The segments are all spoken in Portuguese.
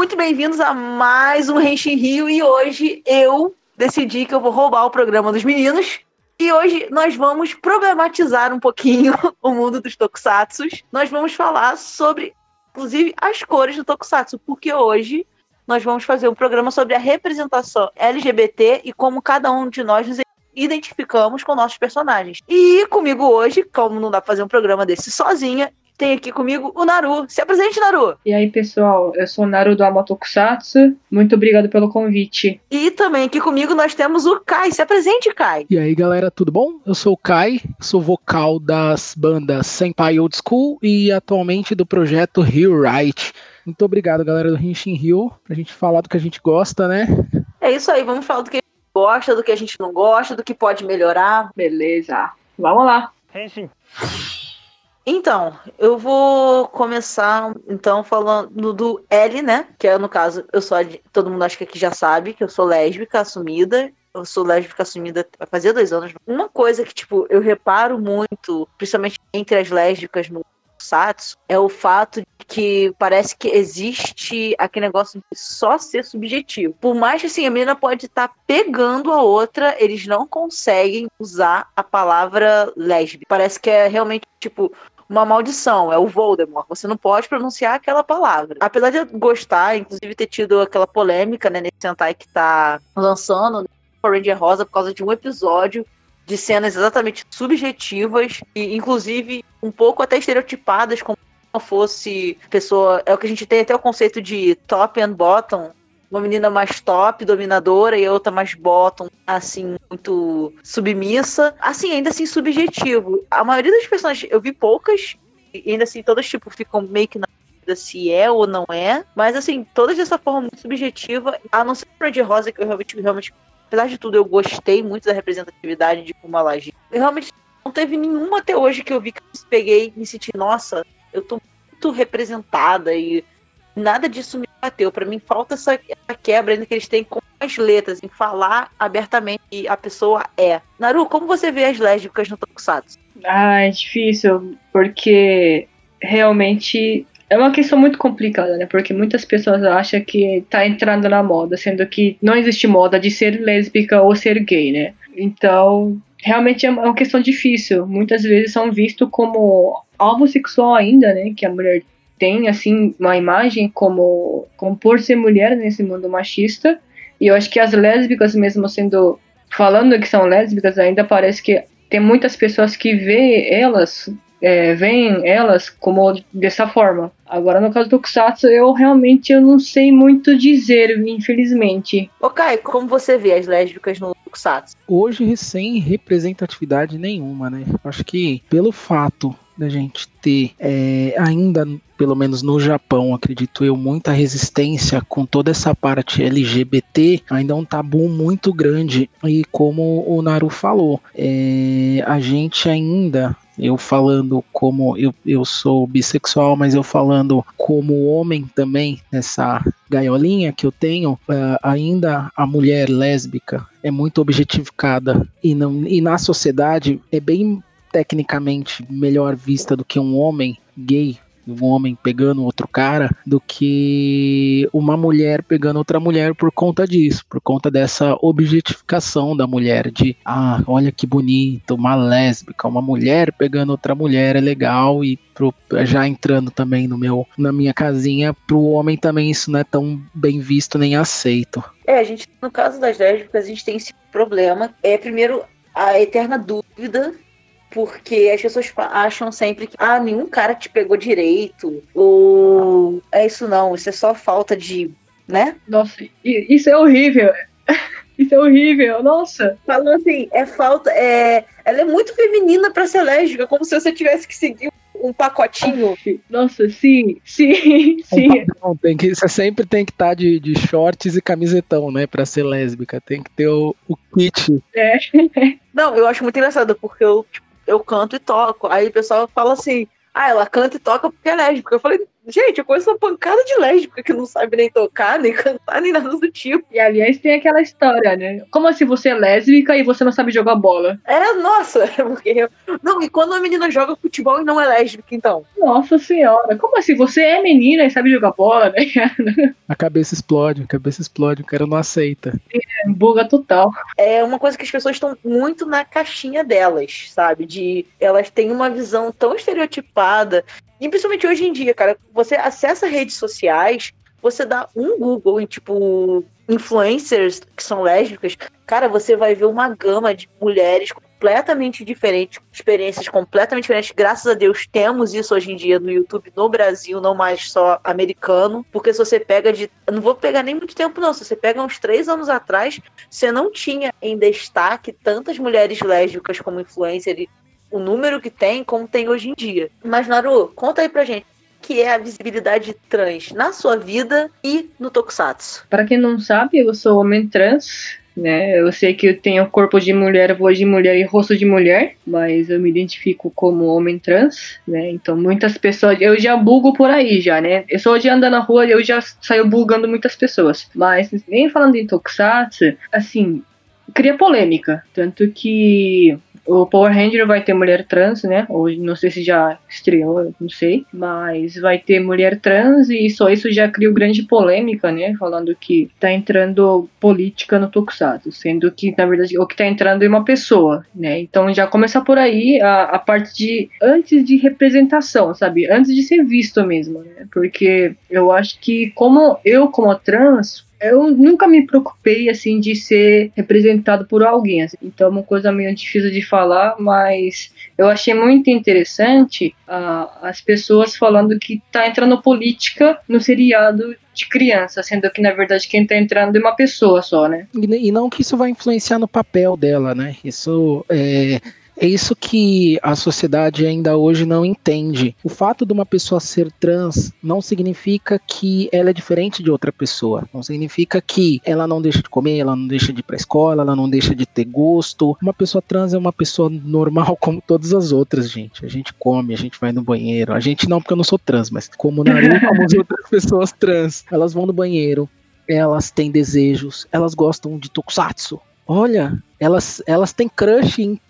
muito bem-vindos a mais um Renshin Rio e hoje eu decidi que eu vou roubar o programa dos meninos. E hoje nós vamos problematizar um pouquinho o mundo dos tokusatsus. Nós vamos falar sobre, inclusive, as cores do tokusatsu, porque hoje nós vamos fazer um programa sobre a representação LGBT e como cada um de nós nos identificamos com nossos personagens. E comigo hoje, como não dá pra fazer um programa desse sozinha, tem aqui comigo o Naru. Se apresente, Naru. E aí, pessoal, eu sou o Naru do Amatokusatsu. Muito obrigado pelo convite. E também aqui comigo nós temos o Kai. Se apresente, Kai. E aí, galera, tudo bom? Eu sou o Kai, sou vocal das bandas Senpai Old School e atualmente do projeto Hill Right. Muito obrigado, galera do Hinshin Hill, pra gente falar do que a gente gosta, né? É isso aí, vamos falar do que a gente gosta, do que a gente não gosta, do que pode melhorar. Beleza. Vamos lá. Henshin. Então, eu vou começar então falando do L, né? Que é no caso, eu sou todo mundo acho que aqui já sabe que eu sou lésbica assumida. Eu sou lésbica assumida vai fazer dois anos. Uma coisa que, tipo, eu reparo muito, principalmente entre as lésbicas no Satsu, é o fato de que parece que existe aquele negócio de só ser subjetivo. Por mais que assim, a menina pode estar tá pegando a outra, eles não conseguem usar a palavra lésbica. Parece que é realmente, tipo, uma maldição, é o Voldemort. Você não pode pronunciar aquela palavra. Apesar de eu gostar, inclusive ter tido aquela polêmica, né, nesse Sentai que tá lançando Power Ranger Rosa por causa de um episódio de cenas exatamente subjetivas e inclusive um pouco até estereotipadas como se fosse pessoa, é o que a gente tem até o conceito de top and bottom, uma menina mais top, dominadora, e a outra mais bottom, assim, muito submissa. Assim, ainda assim, subjetivo. A maioria das personagens, eu vi poucas, e ainda assim, todas, tipo, ficam meio que na se é ou não é. Mas, assim, todas dessa forma muito subjetiva, a não ser pra de Rosa, que eu realmente, realmente, apesar de tudo, eu gostei muito da representatividade de Kumalaji. Eu realmente não teve nenhuma até hoje que eu vi que eu peguei e me senti, nossa, eu tô muito representada e nada disso me bateu. Para mim, falta essa, quebra ainda que eles têm com as letras, em falar abertamente que a pessoa é. Naru, como você vê as lésbicas no Tokusatsu? Ah, é difícil, porque realmente é uma questão muito complicada, né? Porque muitas pessoas acham que tá entrando na moda, sendo que não existe moda de ser lésbica ou ser gay, né? Então, realmente é uma questão difícil. Muitas vezes são vistos como alvo sexual ainda, né? Que a mulher tem assim uma imagem como, como por ser mulher nesse mundo machista. E eu acho que as lésbicas, mesmo sendo falando que são lésbicas, ainda parece que tem muitas pessoas que vê elas, é, veem elas como dessa forma. Agora, no caso do Kusatsu, eu realmente eu não sei muito dizer, infelizmente. Ok, como você vê as lésbicas no Kusatsu? Hoje, sem representatividade nenhuma, né? Acho que pelo fato da gente ter é, ainda, pelo menos no Japão, acredito eu, muita resistência com toda essa parte LGBT, ainda é um tabu muito grande. E como o Naru falou, é, a gente ainda eu falando como eu, eu sou bissexual, mas eu falando como homem também, nessa gaiolinha que eu tenho, uh, ainda a mulher lésbica é muito objetificada e, não, e na sociedade é bem tecnicamente melhor vista do que um homem gay, um homem pegando outro cara, do que uma mulher pegando outra mulher por conta disso, por conta dessa objetificação da mulher, de ah, olha que bonito, uma lésbica, uma mulher pegando outra mulher é legal e pro, já entrando também no meu na minha casinha, pro homem também isso não é tão bem visto nem aceito. É, a gente no caso das lésbicas a gente tem esse problema, é primeiro a eterna dúvida porque as pessoas acham sempre que ah, nenhum cara te pegou direito, ou é isso não, isso é só falta de, né? Nossa, isso é horrível. Isso é horrível, nossa. Falando assim, é falta, é, ela é muito feminina para ser lésbica, como se você tivesse que seguir um pacotinho. Nossa, sim, sim, sim. Um tem que, você sempre tem que estar tá de, de shorts e camisetão, né, pra ser lésbica. Tem que ter o, o kit. É. Não, eu acho muito engraçado, porque eu, tipo, eu canto e toco. Aí o pessoal fala assim, ah, ela canta e toca porque é lésbica. Eu falei, Gente, eu conheço uma pancada de lésbica que não sabe nem tocar, nem cantar, nem nada do tipo. E aliás, tem aquela história, né? Como assim você é lésbica e você não sabe jogar bola? É, nossa, porque. Não, e quando a menina joga futebol e não é lésbica, então? Nossa senhora, como assim? Você é menina e sabe jogar bola, né? A cabeça explode, a cabeça explode, o cara não aceita. É, buga total. É uma coisa que as pessoas estão muito na caixinha delas, sabe? De elas têm uma visão tão estereotipada e principalmente hoje em dia, cara, você acessa redes sociais, você dá um Google em tipo influencers que são lésbicas, cara, você vai ver uma gama de mulheres completamente diferentes, experiências completamente diferentes. Graças a Deus temos isso hoje em dia no YouTube no Brasil, não mais só americano, porque se você pega de, não vou pegar nem muito tempo não, se você pega uns três anos atrás, você não tinha em destaque tantas mulheres lésbicas como influencer o número que tem, como tem hoje em dia. Mas, Naru, conta aí pra gente que é a visibilidade trans na sua vida e no Tokusatsu. Para quem não sabe, eu sou homem trans, né? Eu sei que eu tenho corpo de mulher, voz de mulher e rosto de mulher, mas eu me identifico como homem trans, né? Então muitas pessoas, eu já bugo por aí já, né? Eu só de andar na rua, eu já saio bugando muitas pessoas. Mas nem falando em Tokusatsu, assim, cria polêmica, tanto que o Power Ranger vai ter mulher trans, né? Hoje não sei se já estreou, não sei, mas vai ter mulher trans e só isso já criou grande polêmica, né? Falando que tá entrando política no Tokusatsu, sendo que na verdade o que tá entrando é uma pessoa, né? Então já começa por aí a, a parte de antes de representação, sabe? Antes de ser visto mesmo, né? Porque eu acho que como eu como trans eu nunca me preocupei assim de ser representado por alguém. Assim. Então é uma coisa meio difícil de falar, mas eu achei muito interessante uh, as pessoas falando que tá entrando política no seriado de criança, sendo que na verdade quem tá entrando é uma pessoa só, né? E, e não que isso vai influenciar no papel dela, né? Isso é é isso que a sociedade ainda hoje não entende. O fato de uma pessoa ser trans não significa que ela é diferente de outra pessoa. Não significa que ela não deixa de comer, ela não deixa de ir pra escola, ela não deixa de ter gosto. Uma pessoa trans é uma pessoa normal como todas as outras, gente. A gente come, a gente vai no banheiro. A gente não, porque eu não sou trans, mas como Naru, como as outras pessoas trans, elas vão no banheiro, elas têm desejos, elas gostam de tokusatsu. Olha, elas, elas têm crush em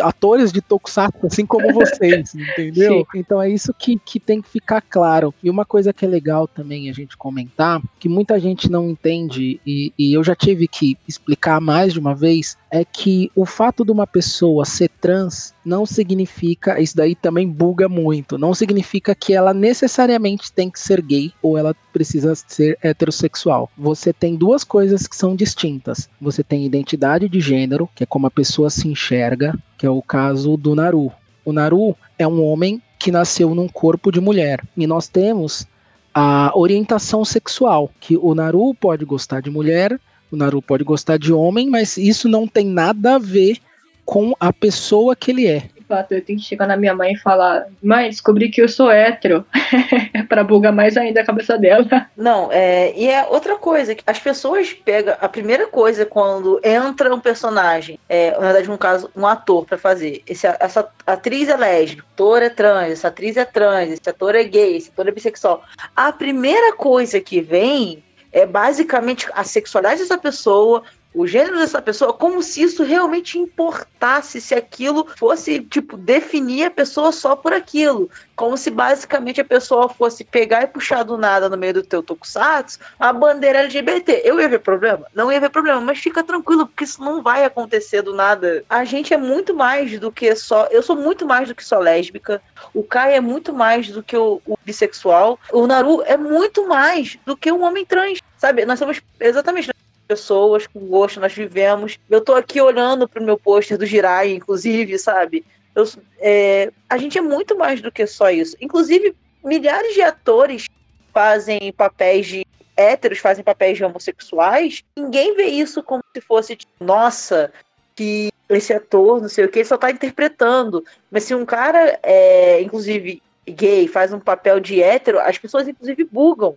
atores de tokusatsu, assim como vocês, entendeu? Sim. Então é isso que, que tem que ficar claro. E uma coisa que é legal também a gente comentar, que muita gente não entende, e, e eu já tive que explicar mais de uma vez, é que o fato de uma pessoa ser trans não significa, isso daí também buga muito, não significa que ela necessariamente tem que ser gay ou ela precisa ser heterossexual. Você tem duas coisas que são distintas. Você tem identidade de gênero, que é como a pessoa se enxerga, que é o caso do Naru. O Naru é um homem que nasceu num corpo de mulher. E nós temos a orientação sexual, que o Naru pode gostar de mulher o Naru pode gostar de homem, mas isso não tem nada a ver com a pessoa que ele é. Fato, eu tenho que chegar na minha mãe e falar: Mãe, descobri que eu sou hétero. para bugar mais ainda a cabeça dela. Não, é, e é outra coisa: que as pessoas pegam. A primeira coisa quando entra um personagem, é, na verdade, um caso, um ator para fazer. Esse, essa atriz é lésbica, ator é trans, essa atriz é trans, esse ator é gay, esse ator é bissexual. A primeira coisa que vem é basicamente a sexualidade dessa pessoa, o gênero dessa pessoa, como se isso realmente importasse, se aquilo fosse, tipo, definir a pessoa só por aquilo. Como se basicamente a pessoa fosse pegar e puxar do nada no meio do teu tokusatsu a bandeira LGBT. Eu ia ver problema? Não ia ver problema, mas fica tranquilo, porque isso não vai acontecer do nada. A gente é muito mais do que só. Eu sou muito mais do que só lésbica. O Kai é muito mais do que o, o bissexual. O Naru é muito mais do que um homem trans. Sabe? Nós somos exatamente pessoas com gosto, nós vivemos. Eu tô aqui olhando pro meu pôster do Jirai, inclusive, sabe? Eu, é, a gente é muito mais do que só isso. Inclusive, milhares de atores fazem papéis de héteros, fazem papéis de homossexuais. Ninguém vê isso como se fosse, tipo, nossa, que esse ator, não sei o que, só tá interpretando. Mas se um cara, é, inclusive, gay, faz um papel de hétero, as pessoas, inclusive, bugam.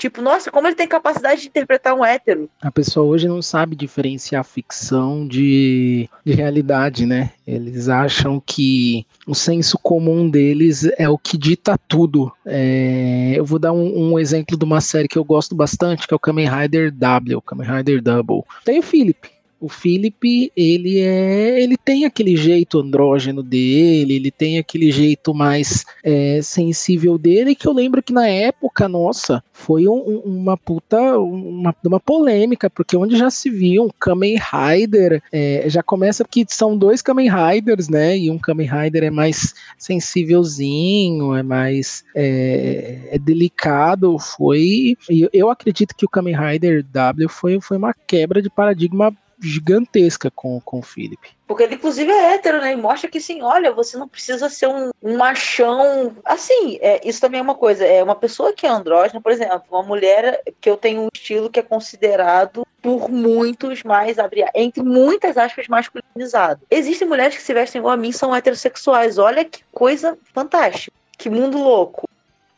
Tipo, nossa, como ele tem capacidade de interpretar um hétero. A pessoa hoje não sabe diferenciar ficção de, de realidade, né? Eles acham que o senso comum deles é o que dita tudo. É, eu vou dar um, um, exemplo de uma série que eu gosto bastante, que é o Kamen Rider W, Kamen Rider Double. Tem o Philip, o Philip, ele é, ele tem aquele jeito andrógeno dele, ele tem aquele jeito mais é, sensível dele, que eu lembro que na época, nossa, foi um, uma puta, uma, uma polêmica, porque onde já se viu um Kamen Rider, é, já começa que são dois Kamen Riders, né, e um Kamen Rider é mais sensívelzinho, é mais é, é delicado, foi, eu acredito que o Kamen Rider W foi, foi uma quebra de paradigma gigantesca com, com o Philip. Porque ele, inclusive, é hétero, né? E mostra que, sim, olha, você não precisa ser um, um machão. Assim, é, isso também é uma coisa. É uma pessoa que é andrógena, por exemplo, uma mulher que eu tenho um estilo que é considerado por muitos mais, entre muitas aspas, masculinizado. Existem mulheres que se vestem igual a mim são heterossexuais. Olha que coisa fantástica. Que mundo louco.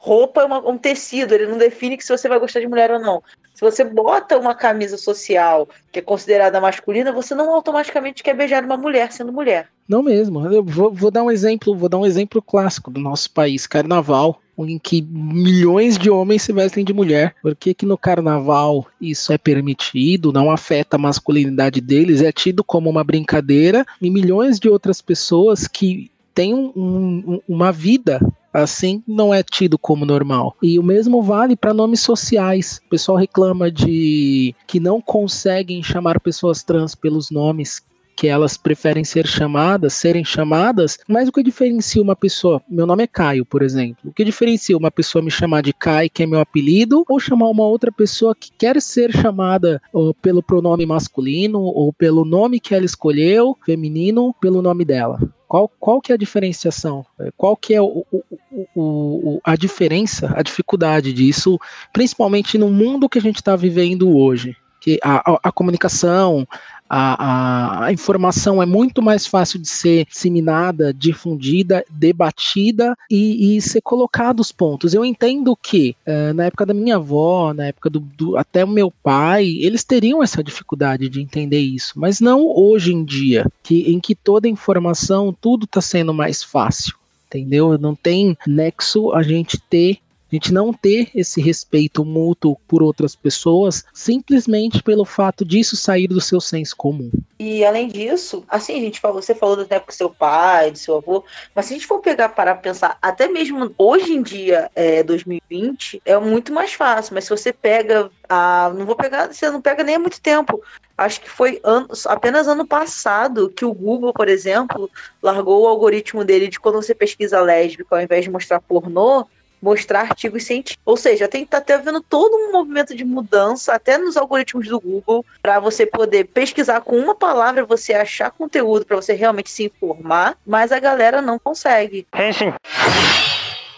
Roupa é uma, um tecido, ele não define que se você vai gostar de mulher ou não. Se você bota uma camisa social que é considerada masculina, você não automaticamente quer beijar uma mulher sendo mulher. Não mesmo. Eu vou, vou dar um exemplo, vou dar um exemplo clássico do nosso país, carnaval em que milhões de homens se vestem de mulher. Por que, que no carnaval isso é permitido, não afeta a masculinidade deles, é tido como uma brincadeira, e milhões de outras pessoas que têm um, um, uma vida assim não é tido como normal. E o mesmo vale para nomes sociais. O pessoal reclama de que não conseguem chamar pessoas trans pelos nomes que elas preferem ser chamadas, serem chamadas, mas o que diferencia uma pessoa, meu nome é Caio, por exemplo, o que diferencia uma pessoa me chamar de Kai, que é meu apelido, ou chamar uma outra pessoa que quer ser chamada pelo pronome masculino, ou pelo nome que ela escolheu, feminino, pelo nome dela? Qual, qual que é a diferenciação? É, qual que é o, o, o, a diferença, a dificuldade disso, principalmente no mundo que a gente está vivendo hoje? Que a, a, a comunicação, a, a, informação é muito mais fácil de ser disseminada, difundida, debatida e, e ser colocado os pontos. Eu entendo que é, na época da minha avó, na época do, do, até o meu pai, eles teriam essa dificuldade de entender isso, mas não hoje em dia, que, em que toda informação, tudo está sendo mais fácil entendeu? Não tem nexo a gente ter a gente não ter esse respeito mútuo por outras pessoas simplesmente pelo fato disso sair do seu senso comum. E além disso, assim, gente falou, você falou tempo com seu pai, do seu avô, mas se a gente for pegar para pensar, até mesmo hoje em dia, é, 2020, é muito mais fácil, mas se você pega a, não vou pegar, você não pega nem há muito tempo. Acho que foi apenas ano passado que o Google, por exemplo, largou o algoritmo dele de quando você pesquisa lésbica, ao invés de mostrar pornô, mostrar artigos científicos. Ou seja, tem que estar tá vendo todo um movimento de mudança, até nos algoritmos do Google, para você poder pesquisar com uma palavra, você achar conteúdo para você realmente se informar, mas a galera não consegue. Henshin.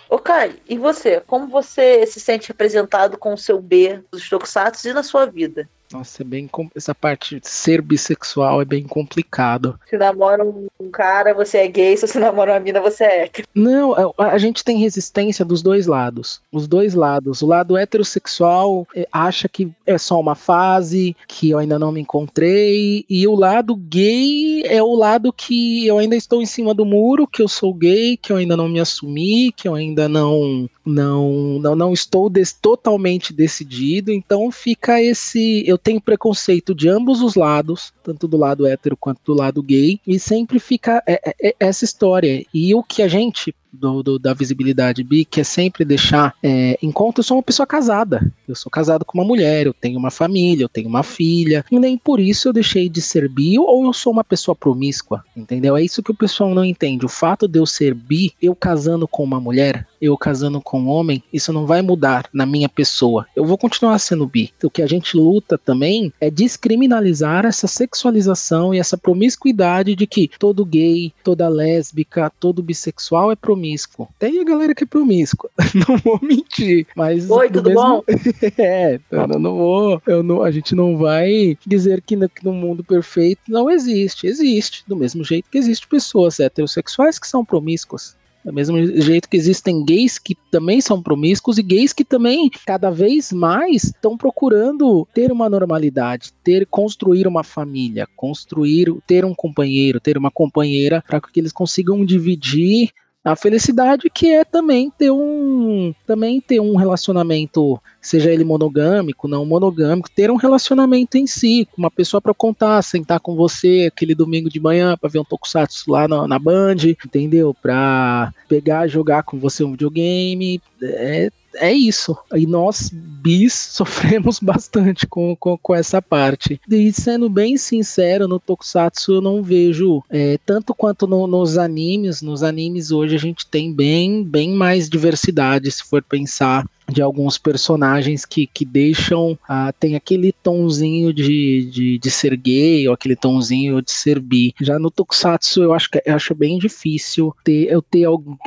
Ok, e você? Como você se sente representado com o seu B dos Tokusatsu e na sua vida? Nossa, é bem essa parte de ser bissexual é bem complicado. Se namora um cara, você é gay, se você namora uma mina, você é hétero. Não, é, a, a gente tem resistência dos dois lados. Os dois lados. O lado heterossexual é, acha que é só uma fase, que eu ainda não me encontrei, e o lado gay é o lado que eu ainda estou em cima do muro, que eu sou gay, que eu ainda não me assumi, que eu ainda não não não, não estou des, totalmente decidido, então fica esse eu tenho preconceito de ambos os lados, tanto do lado hétero quanto do lado gay, e sempre fica é, é, é essa história. E o que a gente do, do, da visibilidade bi, que é sempre deixar é, em conta, eu sou uma pessoa casada. Eu sou casado com uma mulher, eu tenho uma família, eu tenho uma filha, e nem por isso eu deixei de ser bi ou eu sou uma pessoa promíscua, entendeu? É isso que o pessoal não entende. O fato de eu ser bi, eu casando com uma mulher, eu casando com um homem, isso não vai mudar na minha pessoa. Eu vou continuar sendo bi. O que a gente luta também é descriminalizar essa sexualização e essa promiscuidade de que todo gay, toda lésbica, todo bissexual é promíscuo promíscuo. Tem a galera que é promíscua. Não vou mentir. Mas. Oi, tudo mesmo... bom? é, eu não vou. Eu não, a gente não vai dizer que no, que no mundo perfeito não existe. Existe. Do mesmo jeito que existem pessoas heterossexuais que são promíscuas. Do mesmo jeito que existem gays que também são promíscuos e gays que também, cada vez mais, estão procurando ter uma normalidade, ter construir uma família, construir, ter um companheiro, ter uma companheira, para que eles consigam dividir a felicidade que é também ter um também ter um relacionamento, seja ele monogâmico, não monogâmico, ter um relacionamento em si, com uma pessoa para contar, sentar com você aquele domingo de manhã para ver um tokusatsu lá na, na Band, entendeu? Para pegar, jogar com você um videogame, é é isso. E nós, bis, sofremos bastante com, com, com, essa parte. E sendo bem sincero, no Tokusatsu eu não vejo é, tanto quanto no, nos animes. Nos animes hoje a gente tem bem, bem mais diversidade, se for pensar de alguns personagens que, que deixam. Ah, tem aquele tonzinho de, de, de ser gay, ou aquele tonzinho de ser bi. Já no Tokusatsu eu acho, que, eu acho bem difícil ter, eu ter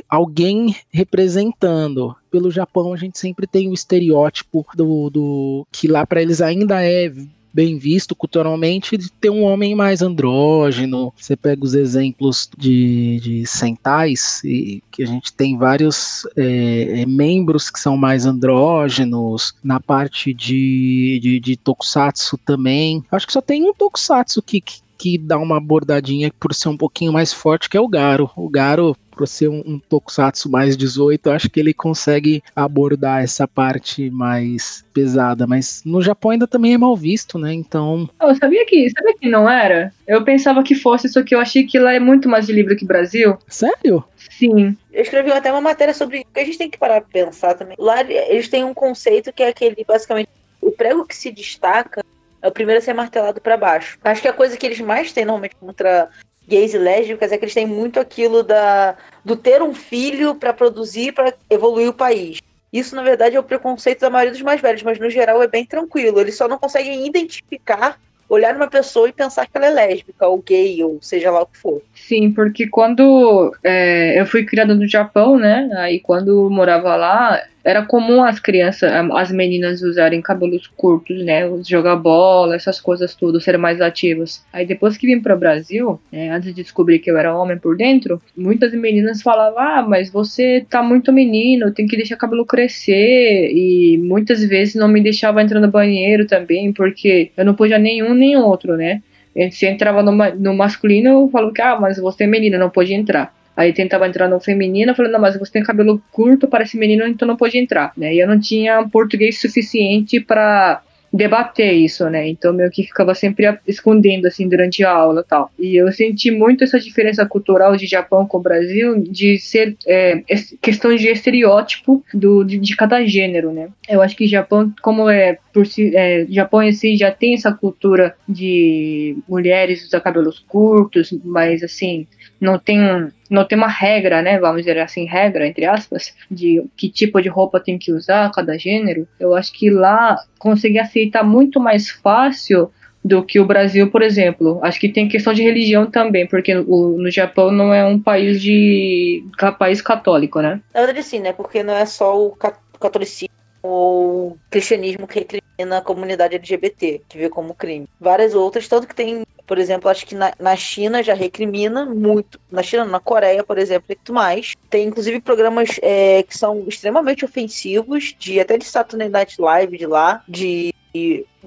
alguém representando. Pelo Japão a gente sempre tem o estereótipo do, do que lá para eles ainda é bem visto culturalmente de ter um homem mais andrógeno. Você pega os exemplos de, de Sentais, e, que a gente tem vários é, é, membros que são mais andrógenos, na parte de, de, de Tokusatsu também. Acho que só tem um Tokusatsu que, que que dá uma abordadinha por ser um pouquinho mais forte, que é o Garo. O Garo por ser um, um tokusatsu mais 18, acho que ele consegue abordar essa parte mais pesada, mas no Japão ainda também é mal visto, né? Então. Eu sabia que, sabia que não era? Eu pensava que fosse, só que eu achei que lá é muito mais de livro que Brasil. Sério? Sim. Eu escrevi até uma matéria sobre. que a gente tem que parar pra pensar também. Lá eles têm um conceito que é aquele, basicamente, o prego que se destaca é o primeiro a ser martelado para baixo. Acho que a coisa que eles mais têm normalmente contra gays e lésbicas é que eles têm muito aquilo da do ter um filho para produzir para evoluir o país. Isso, na verdade, é o preconceito da maioria dos mais velhos, mas no geral é bem tranquilo. Eles só não conseguem identificar, olhar uma pessoa e pensar que ela é lésbica ou gay, ou seja lá o que for. Sim, porque quando é, eu fui criada no Japão, né? Aí quando morava lá, era comum as crianças, as meninas usarem cabelos curtos, né? Jogar bola, essas coisas tudo, serem mais ativas. Aí depois que vim para o Brasil, né, antes de descobrir que eu era homem por dentro, muitas meninas falavam: ah, mas você tá muito menino, tem que deixar o cabelo crescer. E muitas vezes não me deixava entrar no banheiro também, porque eu não podia nenhum nem outro, né? Se entrava no, no masculino, eu falava que, ah, mas você é menina, não pode entrar. Aí tentava entrar no feminino, falando, não, mas você tem cabelo curto, parece menino, então não pode entrar, né? E eu não tinha português suficiente para debater isso, né? Então meio que ficava sempre escondendo assim durante a aula tal. E eu senti muito essa diferença cultural de Japão com o Brasil de ser é, questão de estereótipo do de, de, cada gênero, né? Eu acho que Japão, como é por si, é, Japão já tem essa cultura de mulheres usar cabelos curtos, mas assim não tem não tem uma regra, né, vamos dizer assim, regra, entre aspas, de que tipo de roupa tem que usar cada gênero, eu acho que lá conseguir aceitar muito mais fácil do que o Brasil, por exemplo. Acho que tem questão de religião também, porque o, no Japão não é um país de país católico, né? Na verdade sim, né? Porque não é só o catolicismo ou o cristianismo que recrimina a comunidade LGBT, que vê como crime. Várias outras, tanto que tem por exemplo, acho que na, na China já recrimina muito. Na China, na Coreia, por exemplo, muito mais. Tem inclusive programas é, que são extremamente ofensivos, de até de Saturday Night Live de lá, de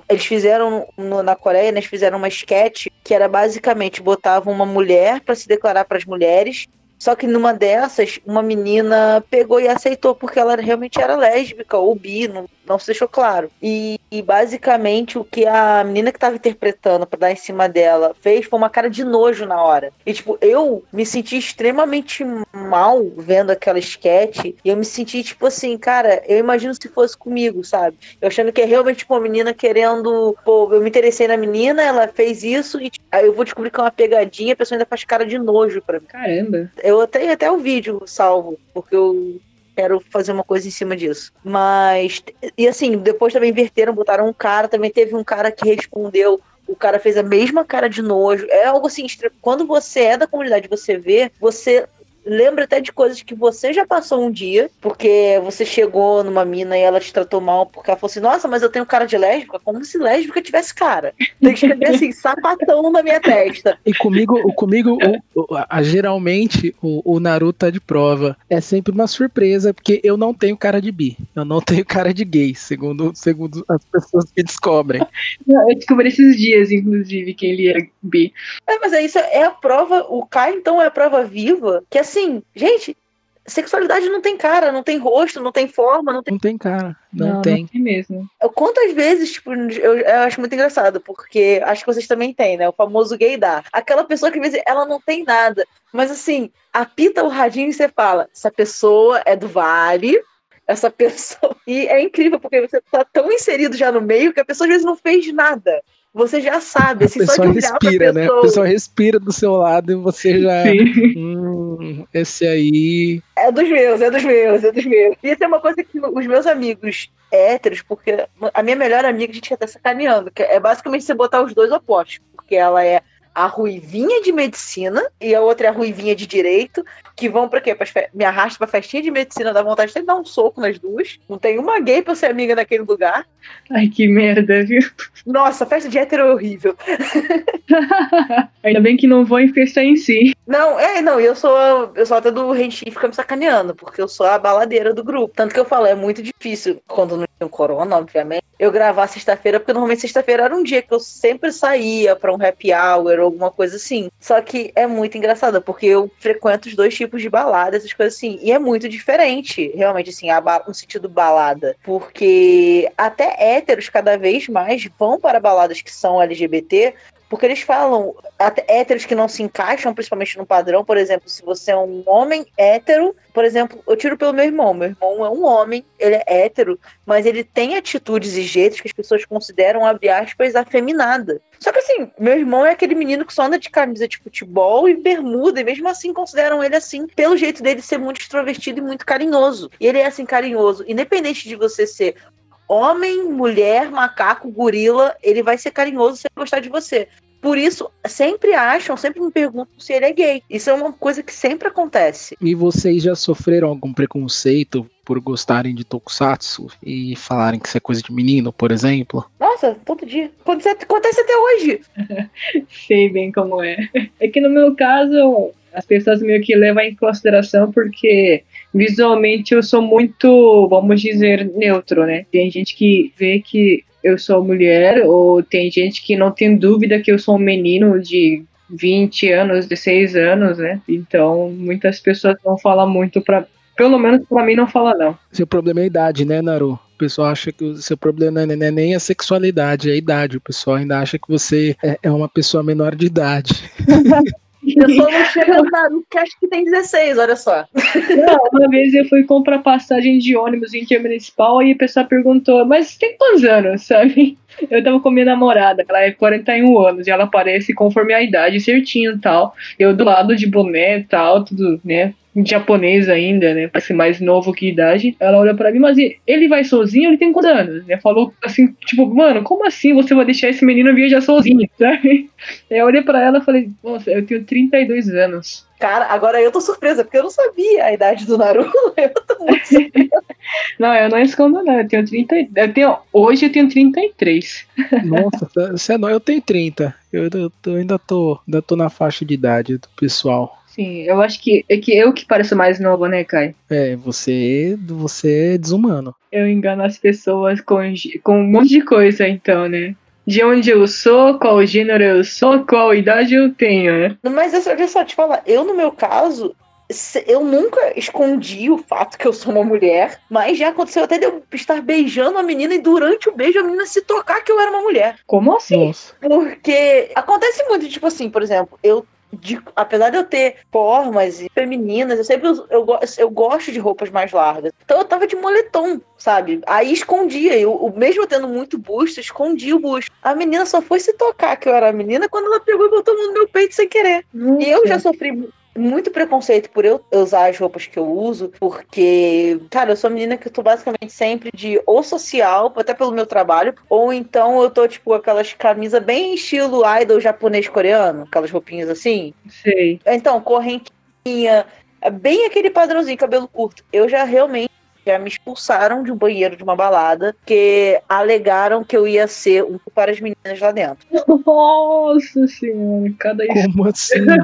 eles fizeram no, na Coreia, né, eles fizeram uma sketch que era basicamente botavam uma mulher para se declarar para as mulheres só que numa dessas, uma menina pegou e aceitou porque ela realmente era lésbica ou bi, não, não se deixou claro. E, e basicamente o que a menina que estava interpretando para dar em cima dela fez foi uma cara de nojo na hora. E tipo, eu me senti extremamente mal vendo aquela sketch. E eu me senti tipo assim, cara, eu imagino se fosse comigo, sabe? Eu achando que é realmente tipo, uma menina querendo. Pô, eu me interessei na menina, ela fez isso e tipo, aí eu vou descobrir que é uma pegadinha, a pessoa ainda faz cara de nojo pra mim. Caramba. Eu tenho até o vídeo salvo, porque eu quero fazer uma coisa em cima disso. Mas, e assim, depois também inverteram, botaram um cara, também teve um cara que respondeu. O cara fez a mesma cara de nojo. É algo assim, quando você é da comunidade, você vê, você lembra até de coisas que você já passou um dia, porque você chegou numa mina e ela te tratou mal, porque ela falou assim, nossa, mas eu tenho cara de lésbica, como se lésbica tivesse cara. Tem que escrever assim, sapatão na minha testa. E comigo, comigo o, o, a, geralmente, o, o Naruto tá de prova. É sempre uma surpresa, porque eu não tenho cara de bi. Eu não tenho cara de gay, segundo, segundo as pessoas que descobrem. Eu descobri esses dias, inclusive, que ele é bi. É, mas é isso, é a prova, o Kai, então, é a prova viva, que assim, gente, sexualidade não tem cara, não tem rosto, não tem forma, não tem. Não tem cara, não, não tem. Não tem mesmo. Quantas vezes, tipo, eu, eu, acho muito engraçado, porque acho que vocês também têm, né? O famoso gaydar. Aquela pessoa que às vezes ela não tem nada, mas assim, apita o radinho e você fala: essa pessoa é do vale. Essa pessoa. E é incrível, porque você tá tão inserido já no meio que a pessoa às vezes não fez nada você já sabe, assim, só de olhar respira, né? A pessoa respira do seu lado e você já. Hum, esse aí. É dos meus, é dos meus, é dos meus. E isso é uma coisa que os meus amigos héteros, porque a minha melhor amiga, a gente até sacaneando, que é basicamente você botar os dois opostos, porque ela é a ruivinha de medicina e a outra é a ruivinha de direito, que vão pra quê? Pra me arrasta pra festinha de medicina, dá vontade de dar um soco nas duas. Não tem uma gay pra ser amiga naquele lugar. Ai, que merda, viu? Nossa, festa de hétero é horrível. Ainda bem que não vou em festa em si. Não, é, não, eu sou, eu sou até do Renchi fica me sacaneando, porque eu sou a baladeira do grupo. Tanto que eu falo, é muito difícil, quando não tinha corona, obviamente, eu gravar sexta-feira, porque normalmente sexta-feira era um dia que eu sempre saía pra um happy hour ou alguma coisa assim. Só que é muito engraçado, porque eu frequento os dois tipos de balada, essas coisas assim, e é muito diferente, realmente, assim, no sentido balada. Porque até héteros cada vez mais vão para baladas que são LGBT, porque eles falam, héteros que não se encaixam, principalmente no padrão, por exemplo, se você é um homem hétero, por exemplo, eu tiro pelo meu irmão. Meu irmão é um homem, ele é hétero, mas ele tem atitudes e jeitos que as pessoas consideram, abre aspas, afeminada. Só que assim, meu irmão é aquele menino que só anda de camisa de futebol e bermuda, e mesmo assim consideram ele assim, pelo jeito dele ser muito extrovertido e muito carinhoso. E ele é assim, carinhoso, independente de você ser homem, mulher, macaco, gorila, ele vai ser carinhoso se gostar de você. Por isso, sempre acham, sempre me perguntam se ele é gay. Isso é uma coisa que sempre acontece. E vocês já sofreram algum preconceito por gostarem de tokusatsu e falarem que isso é coisa de menino, por exemplo? Nossa, todo dia. Acontece, acontece até hoje. Sei bem como é. É que no meu caso, as pessoas meio que levam em consideração porque visualmente eu sou muito, vamos dizer, neutro, né? Tem gente que vê que eu sou mulher, ou tem gente que não tem dúvida que eu sou um menino de 20 anos, 16 anos, né? Então, muitas pessoas não falam muito pra. Pelo menos pra mim não fala, não. Seu problema é a idade, né, Naru? O pessoal acha que o seu problema não é nem a sexualidade, é a idade. O pessoal ainda acha que você é, é uma pessoa menor de idade. Eu só não Naruto que acho que tem 16, olha só. Não, uma vez eu fui comprar passagem de ônibus em Intermunicipal e a pessoa perguntou, mas tem quantos anos, sabe? Eu tava com minha namorada, ela é 41 anos e ela aparece conforme a idade certinho e tal. Eu do lado de boné e tal, tudo, né? Japonês ainda, né? Parece mais novo que idade. Ela olha para mim, mas ele vai sozinho? Ele tem quantos anos? Né? Falou assim, tipo, mano, como assim você vai deixar esse menino viajar sozinho, sabe? Eu olhei para ela e falei, nossa, eu tenho 32 anos. Cara, agora eu tô surpresa, porque eu não sabia a idade do Naruto. Eu tô muito surpresa. não, eu não escondo, não. Eu tenho 30. Eu tenho, hoje eu tenho 33. Nossa, você é eu tenho 30. Eu, eu, eu ainda, tô, ainda tô na faixa de idade do pessoal. Sim, eu acho que é que eu que pareço mais novo, né, Kai? É, você, você é desumano. Eu engano as pessoas com, com um monte de coisa, então, né? De onde eu sou, qual gênero eu sou, qual idade eu tenho, né? Mas eu só te falar, eu no meu caso, eu nunca escondi o fato que eu sou uma mulher, mas já aconteceu até de eu estar beijando a menina e durante o beijo a menina se tocar que eu era uma mulher. Como assim? Nossa. Porque acontece muito, tipo assim, por exemplo, eu de, apesar de eu ter formas femininas, eu sempre eu, eu, eu, gosto de roupas mais largas. Então eu tava de moletom, sabe? Aí escondia. Eu, mesmo tendo muito busto, escondia o busto. A menina só foi se tocar que eu era menina quando ela pegou e botou no meu peito sem querer. E eu já sofri muito preconceito por eu usar as roupas que eu uso, porque, cara, eu sou menina que eu tô basicamente sempre de ou social, até pelo meu trabalho, ou então eu tô, tipo, aquelas camisas bem estilo idol japonês coreano, aquelas roupinhas assim. Sei. Então, correntinha, É bem aquele padrãozinho, cabelo curto. Eu já realmente já me expulsaram de um banheiro de uma balada, que alegaram que eu ia ser um para as meninas lá dentro. Nossa senhora, cada Como assim, meu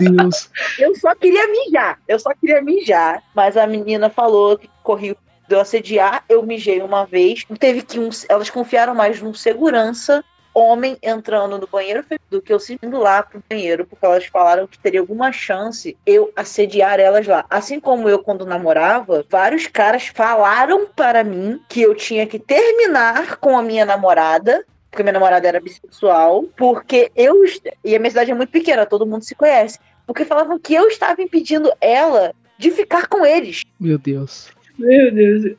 Deus? Eu só queria mijar, eu só queria mijar, mas a menina falou que corria de eu assediar, eu mijei uma vez. Teve que um, elas confiaram mais num segurança homem entrando no banheiro do que eu indo lá pro banheiro, porque elas falaram que teria alguma chance eu assediar elas lá. Assim como eu, quando namorava, vários caras falaram para mim que eu tinha que terminar com a minha namorada. Porque minha namorada era bissexual, porque eu. E a minha cidade é muito pequena, todo mundo se conhece. Porque falavam que eu estava impedindo ela de ficar com eles. Meu Deus. Meu Deus.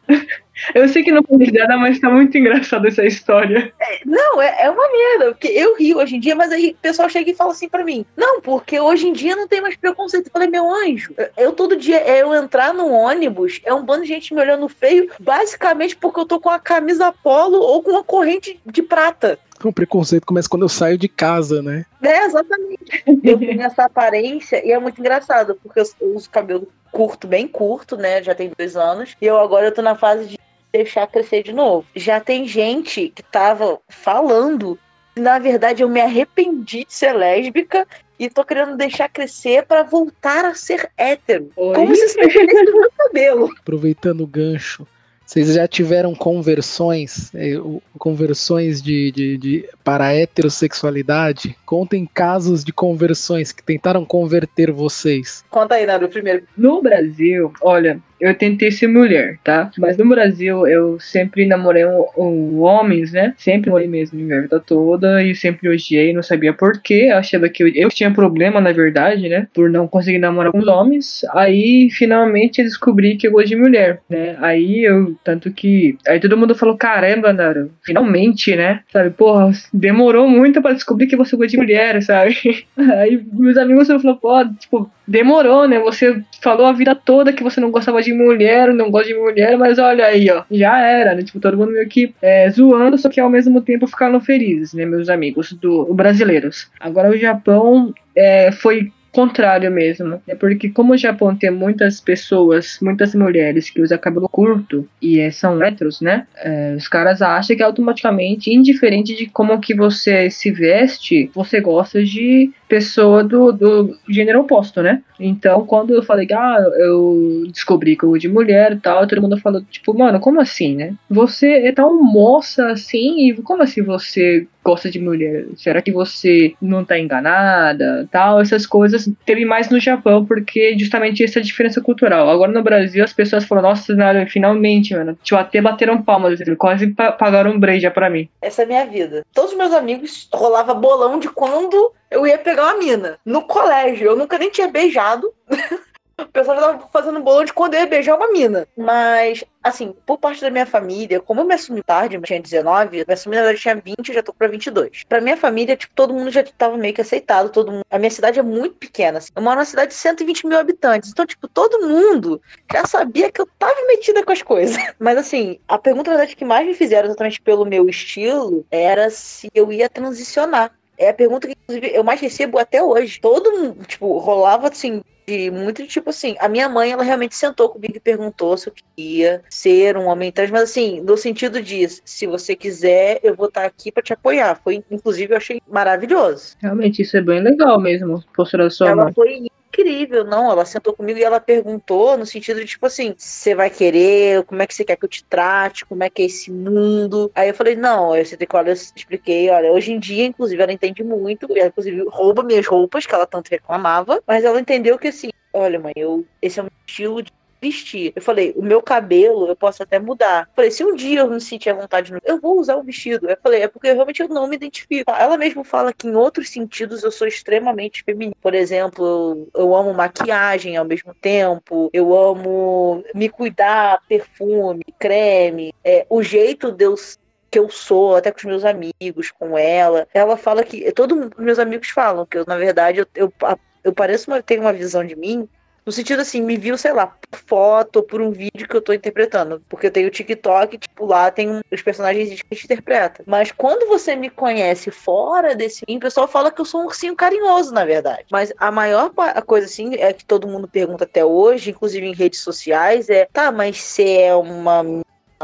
Eu sei que não foi nada, mas tá muito engraçada essa história. É, não, é, é uma merda, porque eu rio hoje em dia, mas aí o pessoal chega e fala assim para mim: Não, porque hoje em dia não tem mais preconceito. Eu falei, meu anjo, eu todo dia, é eu entrar no ônibus, é um bando de gente me olhando feio, basicamente porque eu tô com a camisa polo ou com uma corrente de prata. O preconceito começa quando eu saio de casa, né? É, exatamente. Eu tenho essa aparência e é muito engraçado, porque eu uso cabelo curto, bem curto, né? Já tem dois anos. E eu agora eu tô na fase de deixar crescer de novo. Já tem gente que tava falando na verdade eu me arrependi de ser lésbica e tô querendo deixar crescer para voltar a ser hétero. Oi? Como se dependesse do meu cabelo. Aproveitando o gancho, vocês já tiveram conversões, é, conversões de, de, de, para a heterossexualidade? Contem casos de conversões que tentaram converter vocês. Conta aí, Naru, primeiro. No Brasil, olha, eu tentei ser mulher, tá? Mas no Brasil eu sempre namorei um, um homens, né? Sempre namorei mesmo minha vida toda e sempre odiei, não sabia porquê. Achava que eu, eu, tinha problema, na verdade, né? Por não conseguir namorar com os homens. Aí finalmente eu descobri que eu gosto de mulher, né? Aí eu, tanto que. Aí todo mundo falou: caramba, Nara, finalmente, né? Sabe, porra, demorou muito para descobrir que você gosta de mulher, sabe? Aí meus amigos falaram: pô, tipo, demorou, né? Você falou a vida toda que você não gostava de mulher, não gosta de mulher, mas olha aí, ó, já era, né? Tipo, todo mundo meio que é, zoando, só que ao mesmo tempo ficaram felizes, né, meus amigos do brasileiros. Agora o Japão é, foi contrário mesmo. É porque como o Japão tem muitas pessoas, muitas mulheres que usam cabelo curto e é, são héteros, né? É, os caras acham que automaticamente, indiferente de como que você se veste, você gosta de pessoa do, do gênero oposto, né? Então, quando eu falei, ah, eu descobri que eu de mulher e tal, todo mundo falou, tipo, mano, como assim, né? Você é tão moça assim, e como assim você gosta de mulher? Será que você não tá enganada? Tal, essas coisas teve mais no Japão, porque justamente essa diferença cultural. Agora no Brasil as pessoas falaram, nossa, nada, finalmente, mano. Tipo, até bateram palmas, quase pagaram um breja pra mim. Essa é a minha vida. Todos os meus amigos rolava bolão de quando eu ia pegar uma mina. No colégio, eu nunca nem tinha beijado. O pessoal já tava fazendo bolão de quando eu ia beijar uma mina. Mas, assim, por parte da minha família, como eu me assumi tarde, eu tinha 19, eu me assumi na verdade tinha 20, eu já tô pra 22. Pra minha família, tipo, todo mundo já tava meio que aceitado, todo mundo... A minha cidade é muito pequena, assim. Eu moro numa cidade de 120 mil habitantes. Então, tipo, todo mundo já sabia que eu tava metida com as coisas. Mas, assim, a pergunta, na verdade, que mais me fizeram exatamente pelo meu estilo era se eu ia transicionar. É a pergunta que, inclusive, eu mais recebo até hoje. Todo mundo, tipo, rolava assim, de muito tipo assim, a minha mãe, ela realmente sentou comigo e perguntou se eu queria ser um homem trans, mas assim, no sentido de, se você quiser, eu vou estar aqui para te apoiar. Foi, inclusive, eu achei maravilhoso. Realmente, isso é bem legal mesmo, postura da sua ela mãe. Foi incrível, não. Ela sentou comigo e ela perguntou no sentido de, tipo assim, você vai querer, como é que você quer que eu te trate, como é que é esse mundo. Aí eu falei, não, eu sentei com ela, eu expliquei, olha, hoje em dia, inclusive, ela entende muito, ela, inclusive, rouba minhas roupas, que ela tanto reclamava, mas ela entendeu que assim, olha, mãe, eu, esse é um estilo de vestir. Eu falei, o meu cabelo eu posso até mudar. Eu falei, se um dia eu me sentir à vontade, eu vou usar o vestido. Eu falei, é porque realmente eu não me identifico. Ela mesmo fala que em outros sentidos eu sou extremamente feminina. Por exemplo, eu amo maquiagem ao mesmo tempo, eu amo me cuidar, perfume, creme, é, o jeito de eu que eu sou, até com os meus amigos, com ela. Ela fala que. Todos os meus amigos falam que eu, na verdade, eu, eu, eu pareço uma, tenho uma visão de mim No sentido assim, me viu, sei lá, por foto ou por um vídeo que eu tô interpretando. Porque eu tenho o TikTok, tipo, lá tem os personagens que a gente interpreta. Mas quando você me conhece fora desse o pessoal fala que eu sou um ursinho carinhoso, na verdade. Mas a maior coisa, assim, é que todo mundo pergunta até hoje, inclusive em redes sociais, é: tá, mas você é uma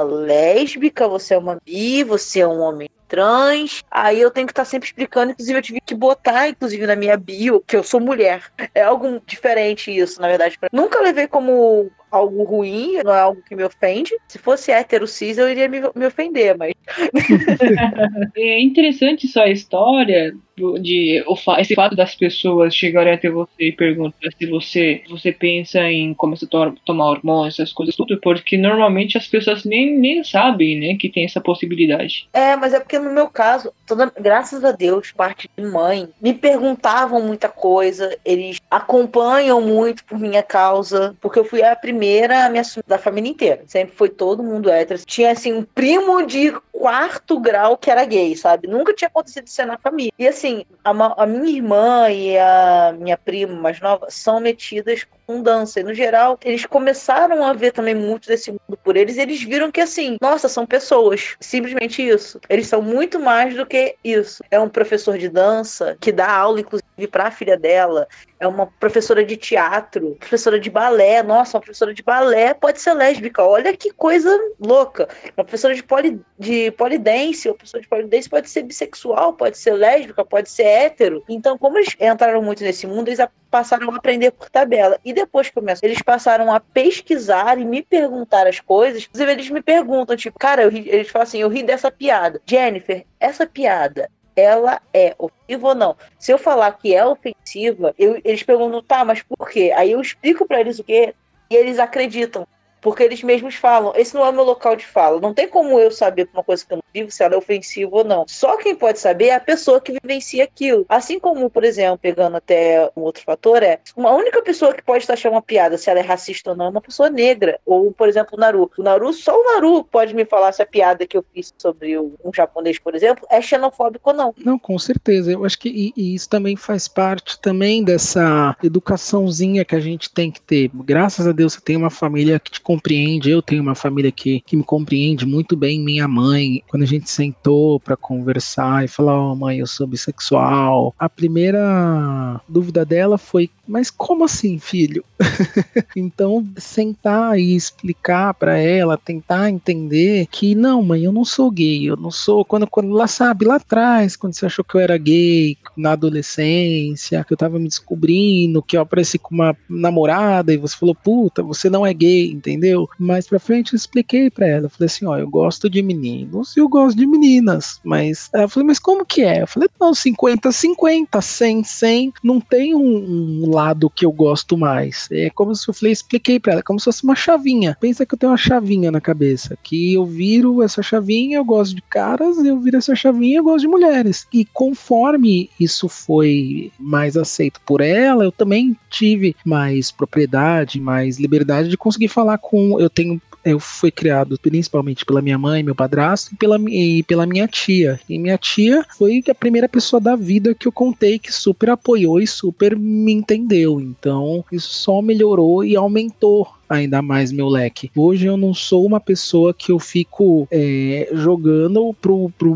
lésbica, você é uma bi, você é um homem trans. Aí eu tenho que estar tá sempre explicando, inclusive eu tive que botar, inclusive na minha bio, que eu sou mulher. É algo diferente isso, na verdade. Nunca levei como algo ruim, não é algo que me ofende. Se fosse hétero cis, eu iria me, me ofender, mas. é interessante só a história de o, esse fato das pessoas chegarem até você e perguntar se você, você pensa em começar a tomar hormônios, essas coisas tudo, porque normalmente as pessoas nem, nem sabem, né, que tem essa possibilidade. É, mas é porque no meu caso, toda, graças a Deus, parte de mãe, me perguntavam muita coisa, eles acompanham muito por minha causa, porque eu fui a primeira a me assumir da família inteira. Sempre foi todo mundo hétero. Tinha assim um primo de quarto grau que era gay, sabe? Nunca tinha acontecido isso na família. E assim, a, a minha irmã e a minha prima mais nova são metidas dança. E no geral, eles começaram a ver também muito desse mundo por eles. E eles viram que assim, nossa, são pessoas. Simplesmente isso. Eles são muito mais do que isso. É um professor de dança que dá aula, inclusive, para a filha dela. É uma professora de teatro, professora de balé. Nossa, uma professora de balé pode ser lésbica. Olha que coisa louca. Uma professora de, poli, de polidense, uma professora de polidense pode ser bissexual, pode ser lésbica, pode ser hétero. Então, como eles entraram muito nesse mundo, eles passaram a aprender por tabela. E depois que começou, eles passaram a pesquisar e me perguntar as coisas. Inclusive, eles me perguntam, tipo, cara, ri, eles falam assim, eu ri dessa piada. Jennifer, essa piada, ela é ofensiva ou não? Se eu falar que é ofensiva, eu, eles perguntam, tá, mas por quê? Aí eu explico para eles o que e eles acreditam. Porque eles mesmos falam, esse não é meu local de fala. Não tem como eu saber uma coisa que eu não vivo se ela é ofensiva ou não. Só quem pode saber é a pessoa que vivencia aquilo. Assim como, por exemplo, pegando até um outro fator, é uma única pessoa que pode achar uma piada se ela é racista ou não é uma pessoa negra. Ou, por exemplo, o Naru. O Naru, só o Naru pode me falar se a piada que eu fiz sobre um japonês, por exemplo, é xenofóbico ou não. Não, com certeza. Eu acho que e, e isso também faz parte também dessa educaçãozinha que a gente tem que ter. Graças a Deus você tem uma família que te compreende. Eu tenho uma família que, que me compreende muito bem. Minha mãe, quando a gente sentou para conversar e falar: Ó, oh, mãe, eu sou bissexual, a primeira dúvida dela foi: Mas como assim, filho? então, sentar e explicar para ela, tentar entender que não, mãe, eu não sou gay, eu não sou. Quando, quando lá sabe, lá atrás, quando você achou que eu era gay, na adolescência, que eu tava me descobrindo, que eu apareci com uma namorada e você falou, puta, você não é gay, entendeu? Mais pra frente eu expliquei pra ela. Falei assim: ó, eu gosto de meninos e eu gosto de meninas. Mas ela falou, mas como que é? Eu falei, não, 50, 50, 100, 100. Não tem um, um lado que eu gosto mais. É como se eu falei, expliquei pra ela, como se fosse uma chavinha. Pensa que eu tenho uma chavinha na cabeça. Que eu viro essa chavinha, eu gosto de caras, eu viro essa chavinha, eu gosto de mulheres. E conforme isso foi mais aceito por ela, eu também tive mais propriedade, mais liberdade de conseguir falar com. Eu tenho eu fui criado principalmente pela minha mãe, meu padrasto e pela, e pela minha tia. E minha tia foi a primeira pessoa da vida que eu contei que super apoiou e super me entendeu. Então, isso só melhorou e aumentou ainda mais meu leque. Hoje eu não sou uma pessoa que eu fico é, jogando pro, pro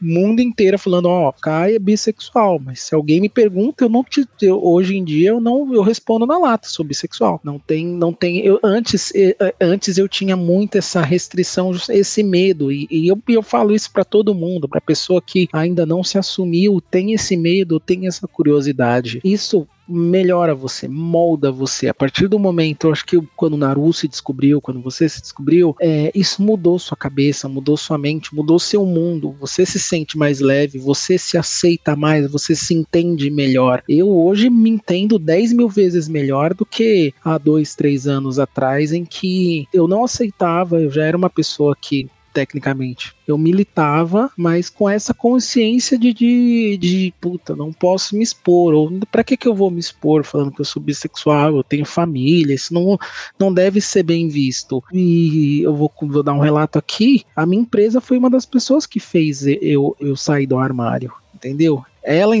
mundo inteiro falando, ó, oh, Kai é bissexual, mas se alguém me pergunta, eu não te, eu, hoje em dia eu não eu respondo na lata, sou bissexual. Não tem, não tem, eu antes, antes eu tinha muito essa restrição, esse medo e, e eu, eu falo isso para todo mundo, para pessoa que ainda não se assumiu, tem esse medo, tem essa curiosidade. Isso melhora você, molda você. A partir do momento, eu acho que quando o Naru se descobriu, quando você se descobriu, é, isso mudou sua cabeça, mudou sua mente, mudou seu mundo. Você se sente mais leve, você se aceita mais, você se entende melhor. Eu hoje me entendo 10 mil vezes melhor do que há dois, três anos atrás, em que eu não aceitava, eu já era uma pessoa que tecnicamente. Eu militava, mas com essa consciência de, de, de puta, não posso me expor. Ou pra que, que eu vou me expor falando que eu sou bissexual, eu tenho família, isso não, não deve ser bem visto. E eu vou, vou dar um relato aqui: a minha empresa foi uma das pessoas que fez eu, eu sair do armário entendeu? Ela,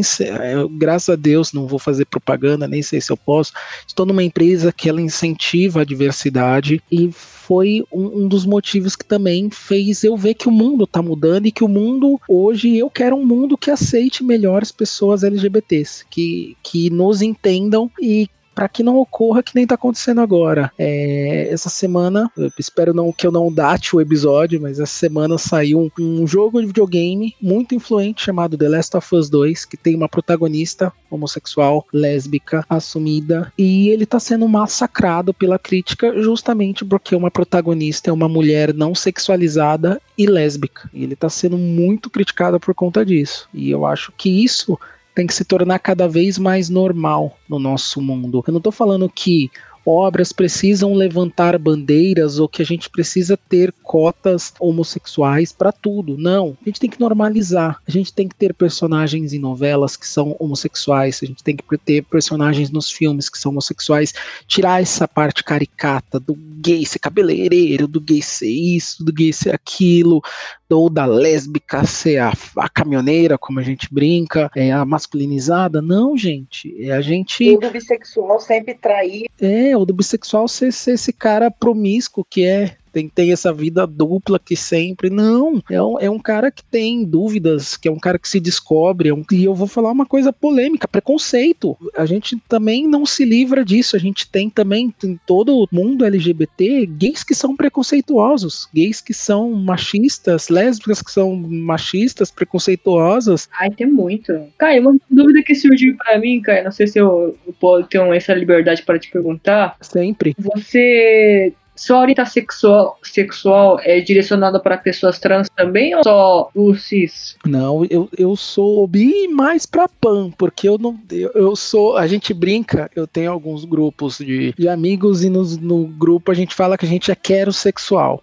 graças a Deus, não vou fazer propaganda, nem sei se eu posso. Estou numa empresa que ela incentiva a diversidade e foi um, um, dos motivos que também fez eu ver que o mundo está mudando e que o mundo hoje eu quero um mundo que aceite melhor as pessoas LGBTs, que, que nos entendam e para que não ocorra que nem tá acontecendo agora. É, essa semana, espero não que eu não date o episódio, mas essa semana saiu um, um, jogo de videogame muito influente chamado The Last of Us 2, que tem uma protagonista homossexual, lésbica, assumida, e ele tá sendo massacrado pela crítica justamente porque uma protagonista é uma mulher não sexualizada e lésbica. E ele tá sendo muito criticado por conta disso. E eu acho que isso tem que se tornar cada vez mais normal no nosso mundo. Eu não estou falando que obras precisam levantar bandeiras ou que a gente precisa ter cotas homossexuais para tudo. Não, a gente tem que normalizar. A gente tem que ter personagens em novelas que são homossexuais, a gente tem que ter personagens nos filmes que são homossexuais, tirar essa parte caricata do gay ser cabeleireiro, do gay ser isso, do gay ser aquilo, ou da lésbica ser a, a caminhoneira, como a gente brinca, é a masculinizada. Não, gente. É a gente. O do bissexual sempre trair. É, o do bissexual ser, ser esse cara promíscuo que é tem, tem essa vida dupla que sempre. Não, é um, é um cara que tem dúvidas, que é um cara que se descobre. É um, e eu vou falar uma coisa polêmica: preconceito. A gente também não se livra disso. A gente tem também em todo mundo LGBT gays que são preconceituosos, gays que são machistas, lésbicas que são machistas, preconceituosas. Ai, tem muito. Caio, uma dúvida que surgiu para mim, Caio, não sei se eu, eu posso ter essa liberdade para te perguntar. Sempre. Você sua orientação sexual, sexual é direcionada para pessoas trans também ou só o cis? Não, eu, eu sou bi mais pra pan, porque eu não. Eu, eu sou. A gente brinca, eu tenho alguns grupos de, de amigos e no, no grupo a gente fala que a gente é quero sexual.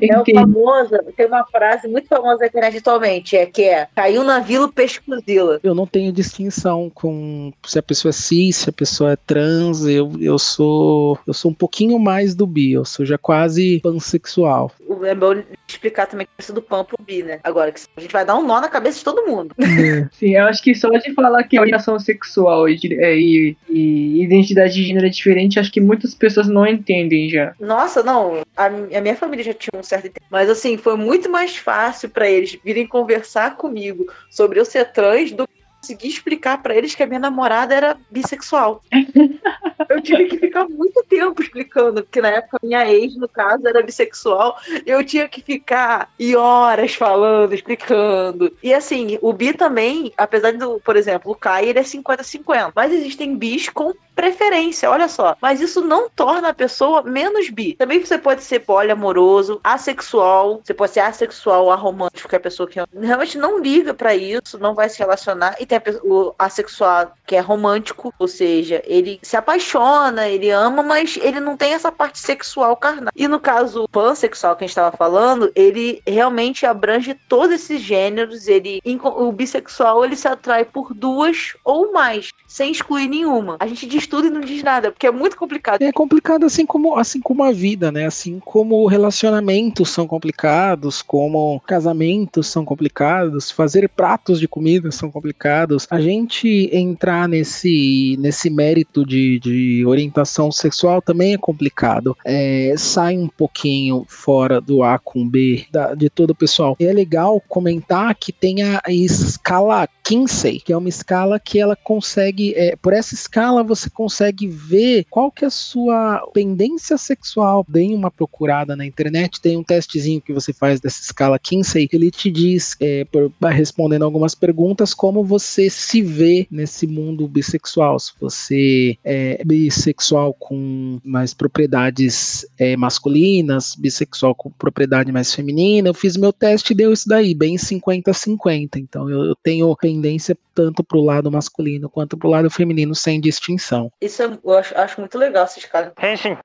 é o famoso, tem uma frase muito famosa aqui atualmente, é que é caiu na vila pescuzila. Eu não tenho distinção com se a pessoa é cis, se a pessoa é trans, eu, eu sou. Eu sou um pouquinho pouquinho mais do bi, ou seja, quase pansexual. É bom explicar também a questão do pan pro bi, né? Agora, que a gente vai dar um nó na cabeça de todo mundo. É. Sim, eu acho que só de falar que a orientação sexual e, é, e, e, identidade de gênero é diferente, acho que muitas pessoas não entendem já. Nossa, não. A, a minha família já tinha um certo tempo. Mas assim, foi muito mais fácil para eles virem conversar comigo sobre eu ser trans do que consegui explicar para eles que a minha namorada era bissexual. eu tive que ficar muito tempo explicando, porque na época minha ex, no caso, era bissexual. Eu tinha que ficar e horas falando, explicando. E assim, o bi também, apesar do, por exemplo, o Kai, ele é 50-50. Mas existem bis com preferência, olha só. Mas isso não torna a pessoa menos bi. Também você pode ser poliamoroso, assexual, você pode ser assexual, aromântico, que é a pessoa que realmente não liga para isso, não vai se relacionar, e tem o assexual que é romântico, ou seja, ele se apaixona, ele ama, mas ele não tem essa parte sexual carnal. E no caso pansexual que a gente estava falando, ele realmente abrange todos esses gêneros, ele o bissexual ele se atrai por duas ou mais, sem excluir nenhuma. A gente diz tudo e não diz nada, porque é muito complicado. É complicado assim como, assim como a vida, né? Assim como relacionamentos são complicados, como casamentos são complicados, fazer pratos de comida são complicados. A gente entrar nesse, nesse mérito de, de orientação sexual também é complicado. É, sai um pouquinho fora do A com B da, de todo o pessoal. E é legal comentar que tem a escala Kinsey, que é uma escala que ela consegue, é, por essa escala você consegue ver qual que é a sua pendência sexual. Deem uma procurada na internet, tem um testezinho que você faz dessa escala Kinsey, ele te diz, é, por, respondendo algumas perguntas, como você se vê nesse mundo bissexual. Se você é bissexual com mais propriedades é, masculinas, bissexual com propriedade mais feminina. Eu fiz meu teste e deu isso daí, bem 50-50. Então eu, eu tenho pendência tanto para o lado masculino quanto para o lado feminino sem distinção. Isso eu acho, acho muito legal esses caras. Henshin.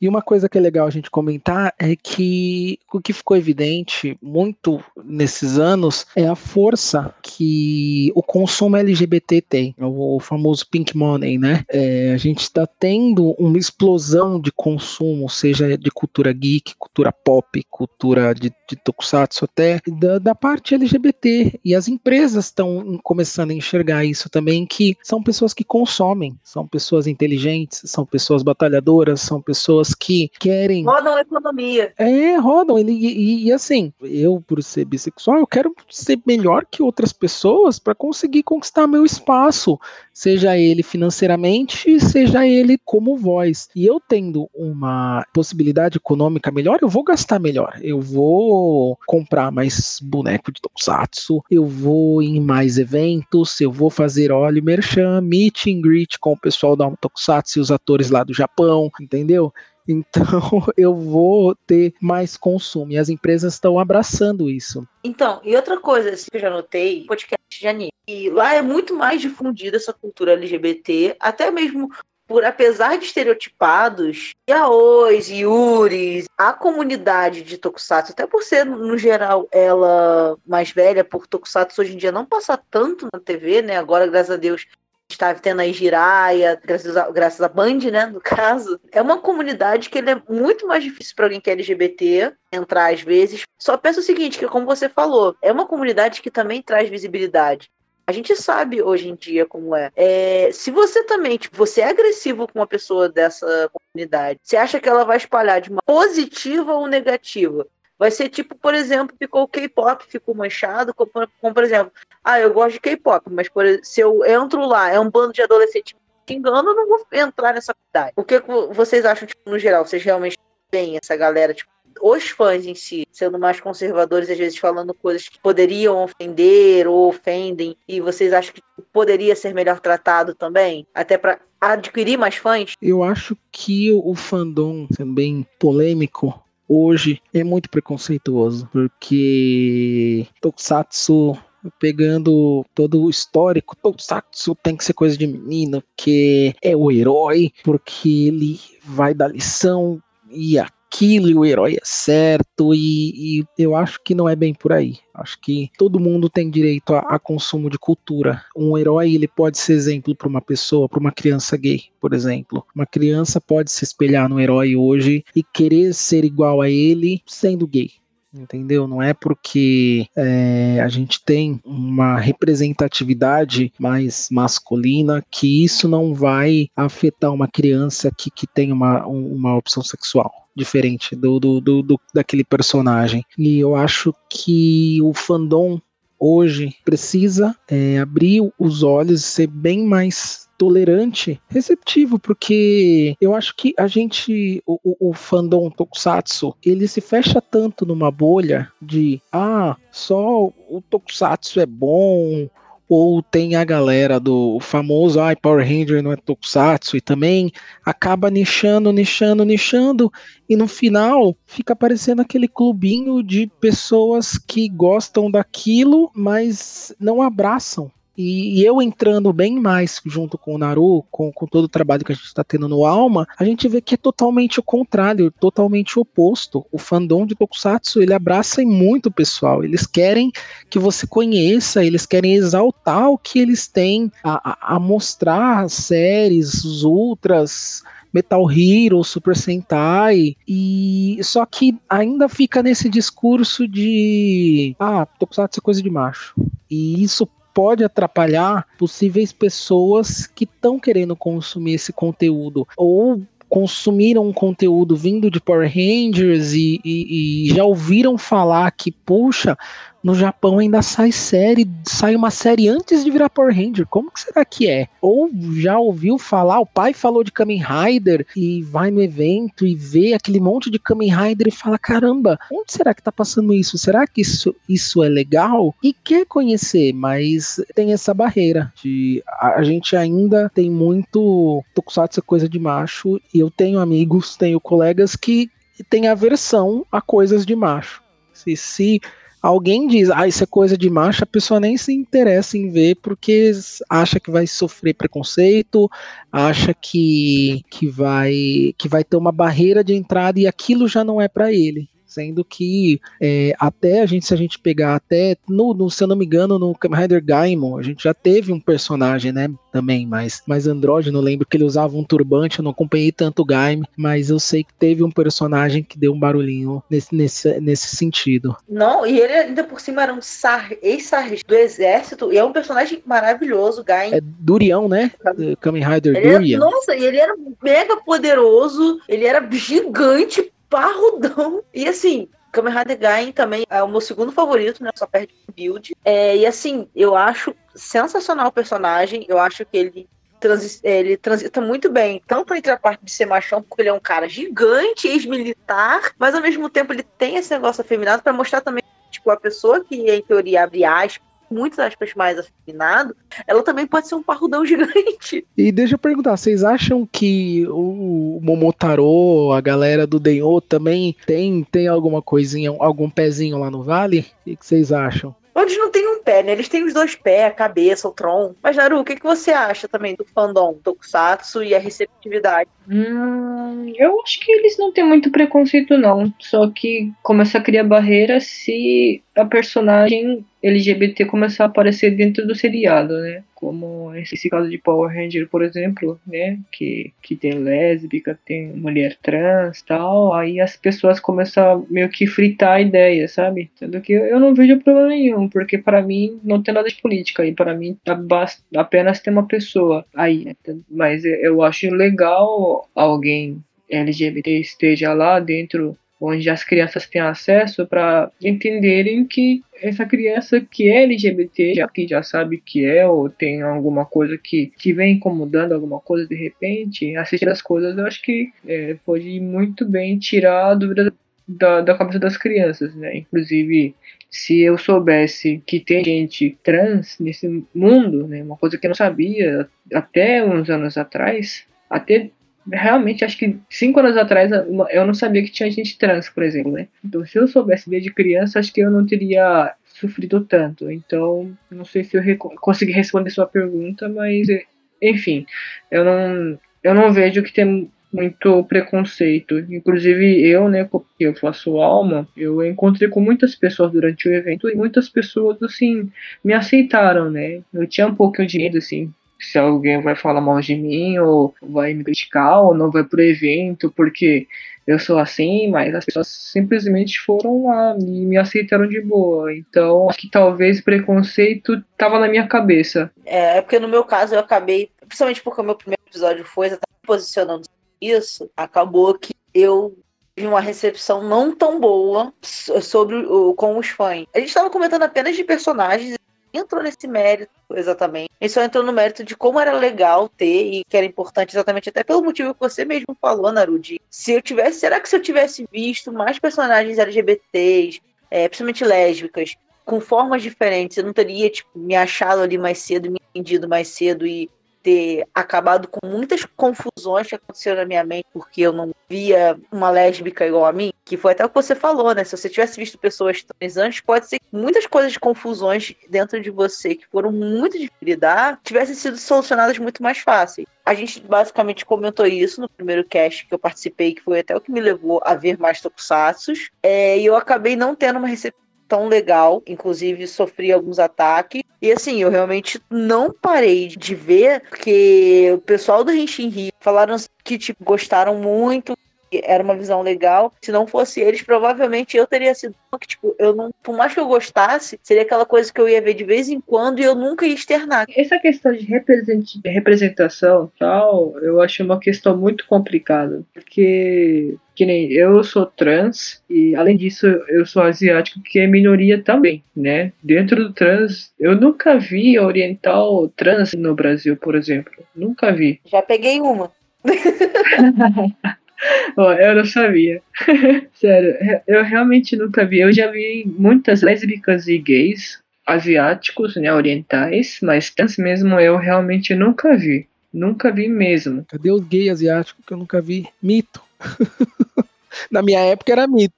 E uma coisa que é legal a gente comentar é que o que ficou evidente muito nesses anos é a força que o consumo LGBT tem, o famoso pink money, né? É, a gente está tendo uma explosão de consumo, seja de cultura geek, cultura pop, cultura de, de tokusatsu até, da, da parte LGBT. E as empresas estão começando a enxergar isso também, que são pessoas que consomem, são pessoas inteligentes, são pessoas batalhadoras, são pessoas que querem. Rodam a economia. É, rodam. E, e, e assim, eu, por ser bissexual, eu quero ser melhor que outras pessoas para conseguir conquistar meu espaço, seja ele financeiramente, seja ele como voz. E eu tendo uma possibilidade econômica melhor, eu vou gastar melhor. Eu vou comprar mais boneco de Tokusatsu, eu vou em mais eventos, eu vou fazer óleo merchan, meet and greet com o pessoal da Tokusatsu e os atores lá do Japão, entendeu? Então eu vou ter mais consumo e as empresas estão abraçando isso. Então, e outra coisa assim, que eu já notei, podcast de anime. E lá é muito mais difundida essa cultura LGBT, até mesmo por apesar de estereotipados, yaois, yuris, a comunidade de Tokusatsu, até por ser, no geral, ela mais velha, por Tokusatsu hoje em dia não passa tanto na TV, né? Agora, graças a Deus, está tendo a Jiraiya, graças a, graças a Band, né, no caso, é uma comunidade que ele é muito mais difícil para alguém que é LGBT entrar às vezes. Só pensa o seguinte, que como você falou, é uma comunidade que também traz visibilidade. A gente sabe hoje em dia como é. é. se você também, tipo, você é agressivo com uma pessoa dessa comunidade, você acha que ela vai espalhar de uma positiva ou negativa? Vai ser tipo, por exemplo, ficou o K-pop, ficou manchado, como, como, por exemplo, ah, eu gosto de K-pop, mas por, se eu entro lá, é um bando de adolescentes xingando, eu não vou entrar nessa comunidade. O que vocês acham, tipo, no geral? Vocês realmente veem essa galera, tipo, os fãs em si, sendo mais conservadores, às vezes falando coisas que poderiam ofender ou ofendem, e vocês acham que poderia ser melhor tratado também? Até para adquirir mais fãs? Eu acho que o fandom, sendo bem polêmico, hoje é muito preconceituoso, porque Tokusatsu pegando todo o histórico, Tokusatsu tem que ser coisa de menino, que é o herói, porque ele vai dar lição e a aquilo e o herói é certo, e, e, eu acho que não é bem por aí. Acho que todo mundo tem direito a, a consumo de cultura. Um herói ele pode ser exemplo para uma pessoa, para uma criança gay, por exemplo. Uma criança pode se espelhar no herói hoje e querer ser igual a ele sendo gay entendeu? Não é porque é, a gente tem uma representatividade mais masculina que isso não vai afetar uma criança que, que tem uma, uma opção sexual diferente do, do, do, do daquele personagem. E eu acho que o fandom hoje precisa é, abrir os olhos e ser bem mais tolerante, receptivo, porque eu acho que a gente, o, o, o, fandom Tokusatsu, ele se fecha tanto numa bolha de ah, só o Tokusatsu é bom, ou tem a galera do famoso ah, Power Ranger não é Tokusatsu e também acaba nichando, nichando, nichando e no final fica aparecendo aquele clubinho de pessoas que gostam daquilo, mas não abraçam e, e, eu entrando bem mais junto com o Naru, com, com todo o trabalho que a gente está tendo no Alma, a gente vê que é totalmente o contrário, totalmente o oposto. O fandom de Tokusatsu, ele abraça muito o pessoal. Eles querem que você conheça, eles querem exaltar o que eles têm a, a, mostrar, as séries, os ultras, Metal Hero, Super Sentai, e só que ainda fica nesse discurso de ah, Tokusatsu é coisa de macho. E isso pode atrapalhar possíveis pessoas que estão querendo consumir esse conteúdo ou consumiram um conteúdo vindo de Power Rangers e, e, e já ouviram falar que, puxa, no Japão ainda sai série, sai uma série antes de virar Power Ranger. Como que será que é? Ou já ouviu falar, o pai falou de Kamen Rider e vai no evento e vê aquele monte de Kamen Rider e fala: caramba, onde será que tá passando isso? Será que isso, isso é legal? E quer conhecer, mas tem essa barreira de a, gente ainda tem muito Tokusatsu coisa de macho e eu tenho amigos, tenho colegas que têm aversão a coisas de macho. Se, se alguém diz, ah, isso é coisa de macho, a pessoa nem se interessa em ver porque acha que vai sofrer preconceito, acha que, que, vai, que vai ter uma barreira de entrada e aquilo já não é para ele. Sendo que é, até a gente, se a gente pegar até, no, no, se eu não me engano, no Kamen Rider Gaimon, a gente já teve um personagem, né, também, mais, mais andrógeno, lembro que ele usava um turbante, eu não acompanhei tanto o Gaim, mas eu sei que teve um personagem que deu um barulhinho nesse, nesse, nesse sentido. Não, e ele ainda por cima era um ex-sargento do exército, e é um personagem maravilhoso, Gaim. É Durião, né? Kamen Rider Durian. nossa, e ele era mega poderoso, ele era gigante, parrudão. E assim, Kamen Rider Gain também é o meu segundo favorito, né? Só perde build. É, e assim, eu acho sensacional o personagem. Eu acho que ele, transi ele transita muito bem, tanto entre a parte de ser machão, porque ele é um cara gigante, ex-militar, mas ao mesmo tempo ele tem esse negócio afeminado para mostrar também, tipo, a pessoa que, em teoria, abre aspas, muitas aspas mais afeminado, ela também pode ser um parrudão gigante. E deixa eu perguntar, vocês acham que o Momotaro, a galera do Denho também tem, tem alguma coisinha, algum pezinho lá no vale? O que vocês acham? Eles não têm um pé, né? Eles têm os dois pés, a cabeça, o tronco. Mas, Naru, o que, que você acha também do fandom Tokusatsu e a receptividade? Hum, eu acho que eles não têm muito preconceito, não. Só que começa a criar barreira se a personagem LGBT começar a aparecer dentro do seriado, né? Como esse caso de Power Ranger, por exemplo, né? Que, que tem lésbica, tem mulher trans tal. Aí as pessoas começam a meio que fritar a ideia, sabe? Sendo que eu não vejo problema nenhum, porque para mim não tem nada de política. E para mim basta apenas ter uma pessoa aí. Mas eu acho legal alguém LGBT esteja lá dentro onde as crianças têm acesso para entenderem que essa criança que é LGBT, já que já sabe que é, ou tem alguma coisa que, que vem incomodando alguma coisa de repente, assistir as coisas, eu acho que é, pode muito bem tirar a dúvida da, da cabeça das crianças, né? Inclusive, se eu soubesse que tem gente trans nesse mundo, né? Uma coisa que eu não sabia até uns anos atrás, até realmente acho que cinco anos atrás eu não sabia que tinha gente trans, por exemplo, né? Então, se eu soubesse desde criança, acho que eu não teria sofrido tanto. Então, não sei se eu consegui responder sua pergunta, mas enfim, eu não eu não vejo que tem muito preconceito. Inclusive eu, né, porque eu faço alma, eu encontrei com muitas pessoas durante o evento e muitas pessoas assim me aceitaram, né? Eu tinha um pouco de medo assim, se alguém vai falar mal de mim ou vai me criticar ou não vai pro evento porque eu sou assim, mas as pessoas simplesmente foram lá e me aceitaram de boa. Então, acho que talvez preconceito tava na minha cabeça. É, é porque no meu caso eu acabei, principalmente porque o meu primeiro episódio foi exatamente posicionando isso, acabou que eu tive uma recepção não tão boa sobre o, com os fãs. A gente estava comentando apenas de personagens entrou nesse mérito exatamente. Ele só entrou no mérito de como era legal ter e que era importante exatamente até pelo motivo que você mesmo falou, Narudi. Se eu tivesse, será que se eu tivesse visto mais personagens LGBTs, é, principalmente lésbicas, com formas diferentes, eu não teria tipo me achado ali mais cedo, me entendido mais cedo e ter acabado com muitas confusões que aconteceram na minha mente, porque eu não via uma lésbica igual a mim, que foi até o que você falou, né? Se você tivesse visto pessoas trans antes, pode ser que muitas coisas de confusões dentro de você que foram muito difíceis de lidar, tivessem sido solucionadas muito mais fáceis. A gente basicamente comentou isso no primeiro cast que eu participei, que foi até o que me levou a ver mais tokusatsu. É, e eu acabei não tendo uma recepção tão legal, inclusive sofri alguns ataques. E assim, eu realmente não parei de ver, porque o pessoal do Henshin falaram que tipo, gostaram muito, era uma visão legal. Se não fosse eles, provavelmente eu teria sido que, tipo, eu não, por mais que eu gostasse, seria aquela coisa que eu ia ver de vez em quando e eu nunca ia externar. Essa questão de representação tal, eu acho uma questão muito complicada, porque que nem eu sou trans e além disso eu sou asiático que é minoria também, né? Dentro do trans, eu nunca vi oriental trans no Brasil, por exemplo. Nunca vi. Já peguei uma. Oh, eu não sabia. Sério, eu realmente nunca vi. Eu já vi muitas lésbicas e gays asiáticos, né, orientais, mas trans mesmo eu realmente nunca vi. Nunca vi mesmo. Cadê os gays asiáticos que eu nunca vi? Mito. Na minha época era mito.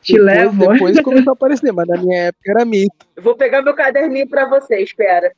Te depois, levo. Depois começou a aparecer, mas na minha época era mito. Vou pegar meu caderninho pra você, espera.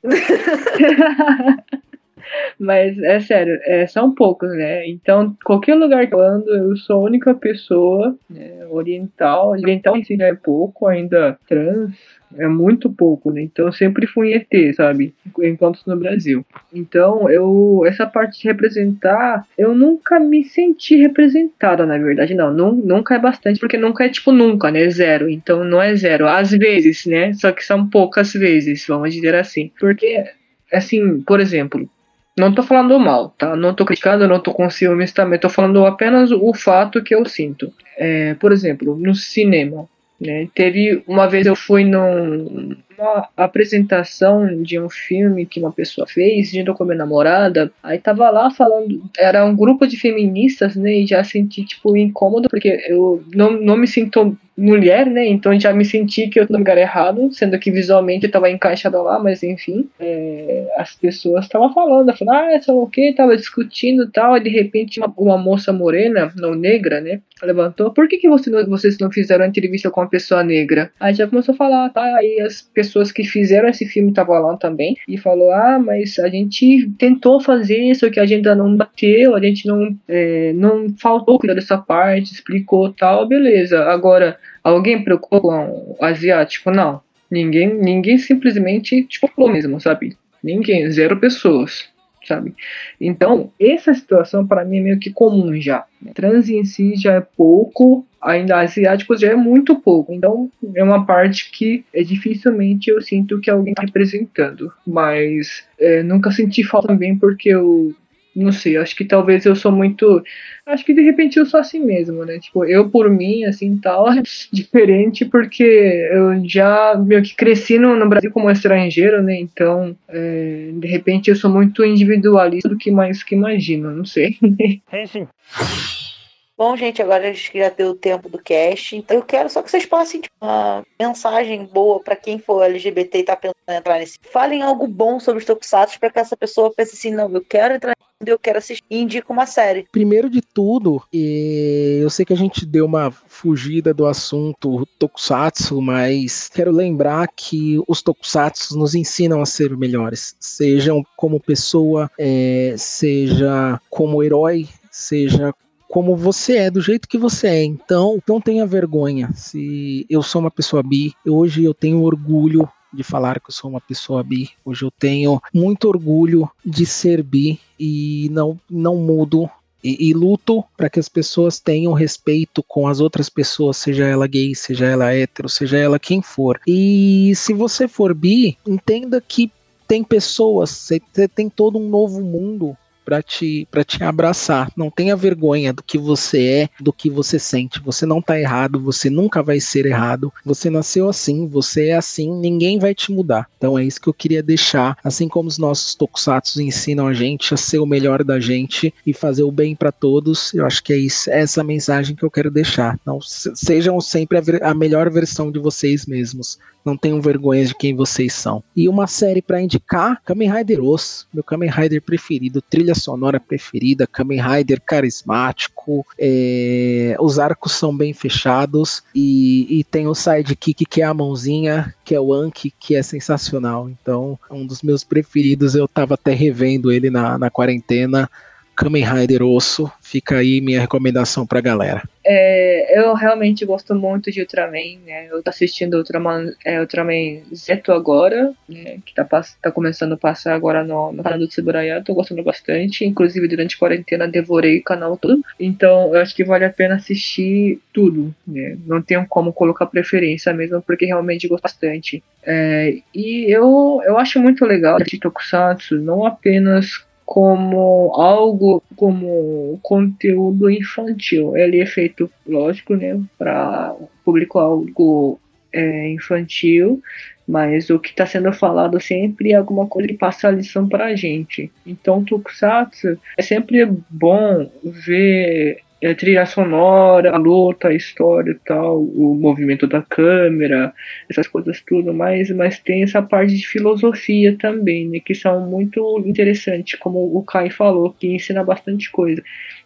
Mas é sério, é, são poucos, né? Então, qualquer lugar que eu ando, eu sou a única pessoa né, oriental. Oriental em si já é pouco, ainda trans é muito pouco, né? Então eu sempre fui ET, sabe? Enquanto no Brasil. Então, eu essa parte de representar, eu nunca me senti representada, na verdade. Não, não nunca é bastante, porque nunca é tipo nunca, né? Zero. Então não é zero. Às vezes, né? Só que são poucas vezes, vamos dizer assim. Porque, assim, por exemplo, não tô falando mal, tá? Não tô criticando, não tô com ciúmes também. Tô falando apenas o fato que eu sinto. É, por exemplo, no cinema. Né? Teve uma vez eu fui num, numa apresentação de um filme que uma pessoa fez, de com minha namorada, aí tava lá falando, era um grupo de feministas, né, e já senti, tipo, incômodo, porque eu não, não me sinto mulher, né? Então já me senti que eu tô no lugar errado, sendo que visualmente eu tava encaixada lá, mas enfim, é, as pessoas estavam falando, falando, ah, essa o que, tava discutindo tal, e de repente uma, uma, moça morena, não negra, né? Levantou, por que, que você não, vocês não fizeram entrevista com uma pessoa negra? Aí já começou a falar, tá? Aí as pessoas que fizeram esse filme estavam lá também, e falou, ah, mas a gente tentou fazer isso, que a agenda não bateu, a gente não, é, não faltou cuidar dessa parte, explicou tal, beleza. Agora, Alguém preocupou com o asiático? Não. Ninguém, ninguém simplesmente tipo, falou mesmo, sabe? Ninguém, zero pessoas, sabe? Então, essa situação para mim é meio que comum já. Trans em si já é pouco, ainda asiáticos já é muito pouco. Então, é uma parte que é, dificilmente eu sinto que alguém está representando. Mas é, nunca senti falta também porque eu não sei, acho que talvez eu sou muito. Acho que de repente eu sou assim mesmo, né? Tipo, eu por mim, assim, tal, é diferente porque eu já meio que cresci no, no Brasil como estrangeiro, né? Então, é, de repente eu sou muito individualista do que mais que imagino, não sei. Sim. Bom, gente, agora a gente já deu o tempo do cast, então eu quero só que vocês passem tipo, uma mensagem boa para quem for LGBT e tá pensando em entrar nesse. Falem algo bom sobre os Tokusatsu para que essa pessoa pense assim: não, eu quero entrar eu quero assistir indico uma série. Primeiro de tudo, eu sei que a gente deu uma fugida do assunto Tokusatsu, mas quero lembrar que os Tokusatsu nos ensinam a ser melhores, sejam como pessoa, é, seja como herói, seja como você é, do jeito que você é. Então, não tenha vergonha. Se eu sou uma pessoa bi, hoje eu tenho orgulho de falar que eu sou uma pessoa bi. Hoje eu tenho muito orgulho de ser bi e não, não mudo. E, e luto para que as pessoas tenham respeito com as outras pessoas, seja ela gay, seja ela hétero, seja ela quem for. E se você for bi, entenda que tem pessoas, você tem todo um novo mundo para te, pra te abraçar. Não tenha vergonha do que você é, do que você sente. Você não tá errado, você nunca vai ser errado. Você nasceu assim, você é assim, ninguém vai te mudar. Então é isso que eu queria deixar. Assim como os nossos tokusatsu ensinam a gente a ser o melhor da gente e fazer o bem para todos, eu acho que é isso, é essa mensagem que eu quero deixar. Não sejam sempre a, a melhor versão de vocês mesmos. Não tenham vergonha de quem vocês são. E uma série para indicar: Kamen Rider Os, meu Kamen Rider preferido, trilha sonora preferida, Kamen Rider carismático. É, os arcos são bem fechados e, e tem o sidekick que é a mãozinha, que é o Anki, que é sensacional. Então, um dos meus preferidos. Eu tava até revendo ele na, na quarentena. Kamen Rider Osso, fica aí minha recomendação pra galera. É, eu realmente gosto muito de Ultraman, né? Eu tô assistindo Ultraman, é, Ultraman Zeto agora, né? Que tá, tá começando a passar agora no, no canal do Tsuburaya, tô gostando bastante. Inclusive, durante a quarentena, devorei o canal todo. Então, eu acho que vale a pena assistir tudo, né? Não tenho como colocar preferência mesmo, porque realmente gosto bastante. É, e eu, eu acho muito legal de Tokusatsu, não apenas como algo como conteúdo infantil. Ele é feito, lógico, né, para público-alvo é, infantil, mas o que está sendo falado sempre é alguma coisa que passa a lição para a gente. Então, Tokusatsu é sempre bom ver é, trilha sonora, a luta, a história e tal, o movimento da câmera, essas coisas tudo mais, mas tem essa parte de filosofia também, né, que são muito interessantes, como o Kai falou, que ensina bastante coisa.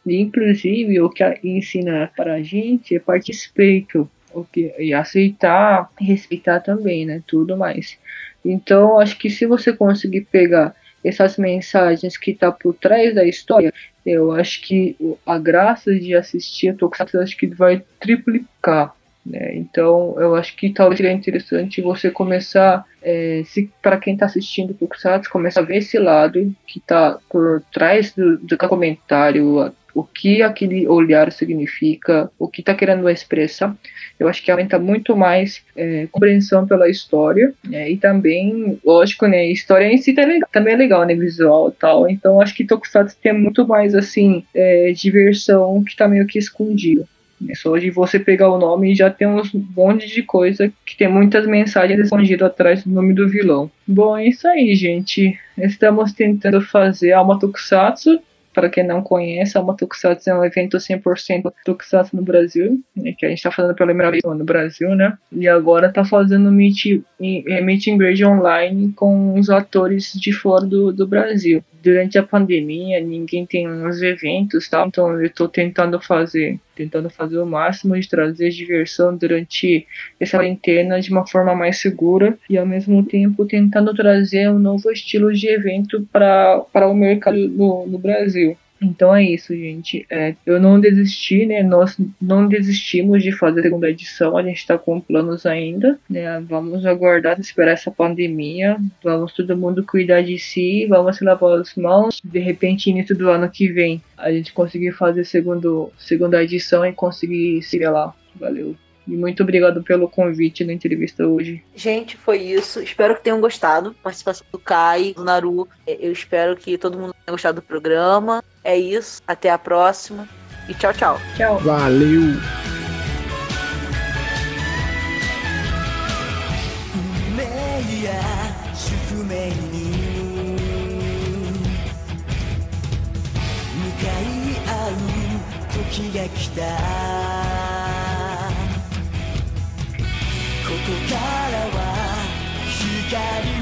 E, inclusive, o que ensina para a gente é parte respeito, o que, e aceitar, respeitar também, né, tudo mais. Então, acho que se você conseguir pegar essas mensagens que tá por trás da história, eu acho que a graça de assistir a Tokusatsu acho que vai triplicar. Né? Então, eu acho que talvez seria interessante você começar, é, se para quem está assistindo Tokusatsu, começar a ver esse lado que está por trás do, do comentário, o que aquele olhar significa, o que está querendo expressar. Eu acho que aumenta muito mais é, compreensão pela história né, e também, lógico, né, história em si tá legal, também é legal, né, visual tal. Então acho que Tokusatsu tem muito mais assim é, diversão que está meio que escondido. É só de você pegar o nome e já tem um monte de coisa que tem muitas mensagens escondidas atrás do nome do vilão. Bom, é isso aí, gente. Estamos tentando fazer Alma Tokusatsu para quem não conhece, a Alma Tokusatsu é um evento 100% Tokusatsu no Brasil, né, que a gente está fazendo pela primeira vez no Brasil, né? E agora está fazendo meet, é, meet and greet online com os atores de fora do, do Brasil. Durante a pandemia, ninguém tem uns eventos, tá? Então eu estou tentando fazer tentando fazer o máximo de trazer diversão durante essa quarentena de uma forma mais segura e ao mesmo tempo tentando trazer um novo estilo de evento para o mercado no, no Brasil. Então é isso, gente. É, eu não desisti, né? Nós não desistimos de fazer a segunda edição. A gente está com planos ainda, né? Vamos aguardar, esperar essa pandemia. Vamos todo mundo cuidar de si. Vamos se lavar as mãos. De repente, início do ano que vem, a gente conseguir fazer segundo, segunda edição e conseguir se lá. Valeu. E muito obrigado pelo convite na entrevista hoje. Gente, foi isso. Espero que tenham gostado. Participação do Kai, do Naru. É, eu espero que todo mundo tenha gostado do programa. É isso. Até a próxima. E tchau, tchau. Tchau. Valeu. こからは光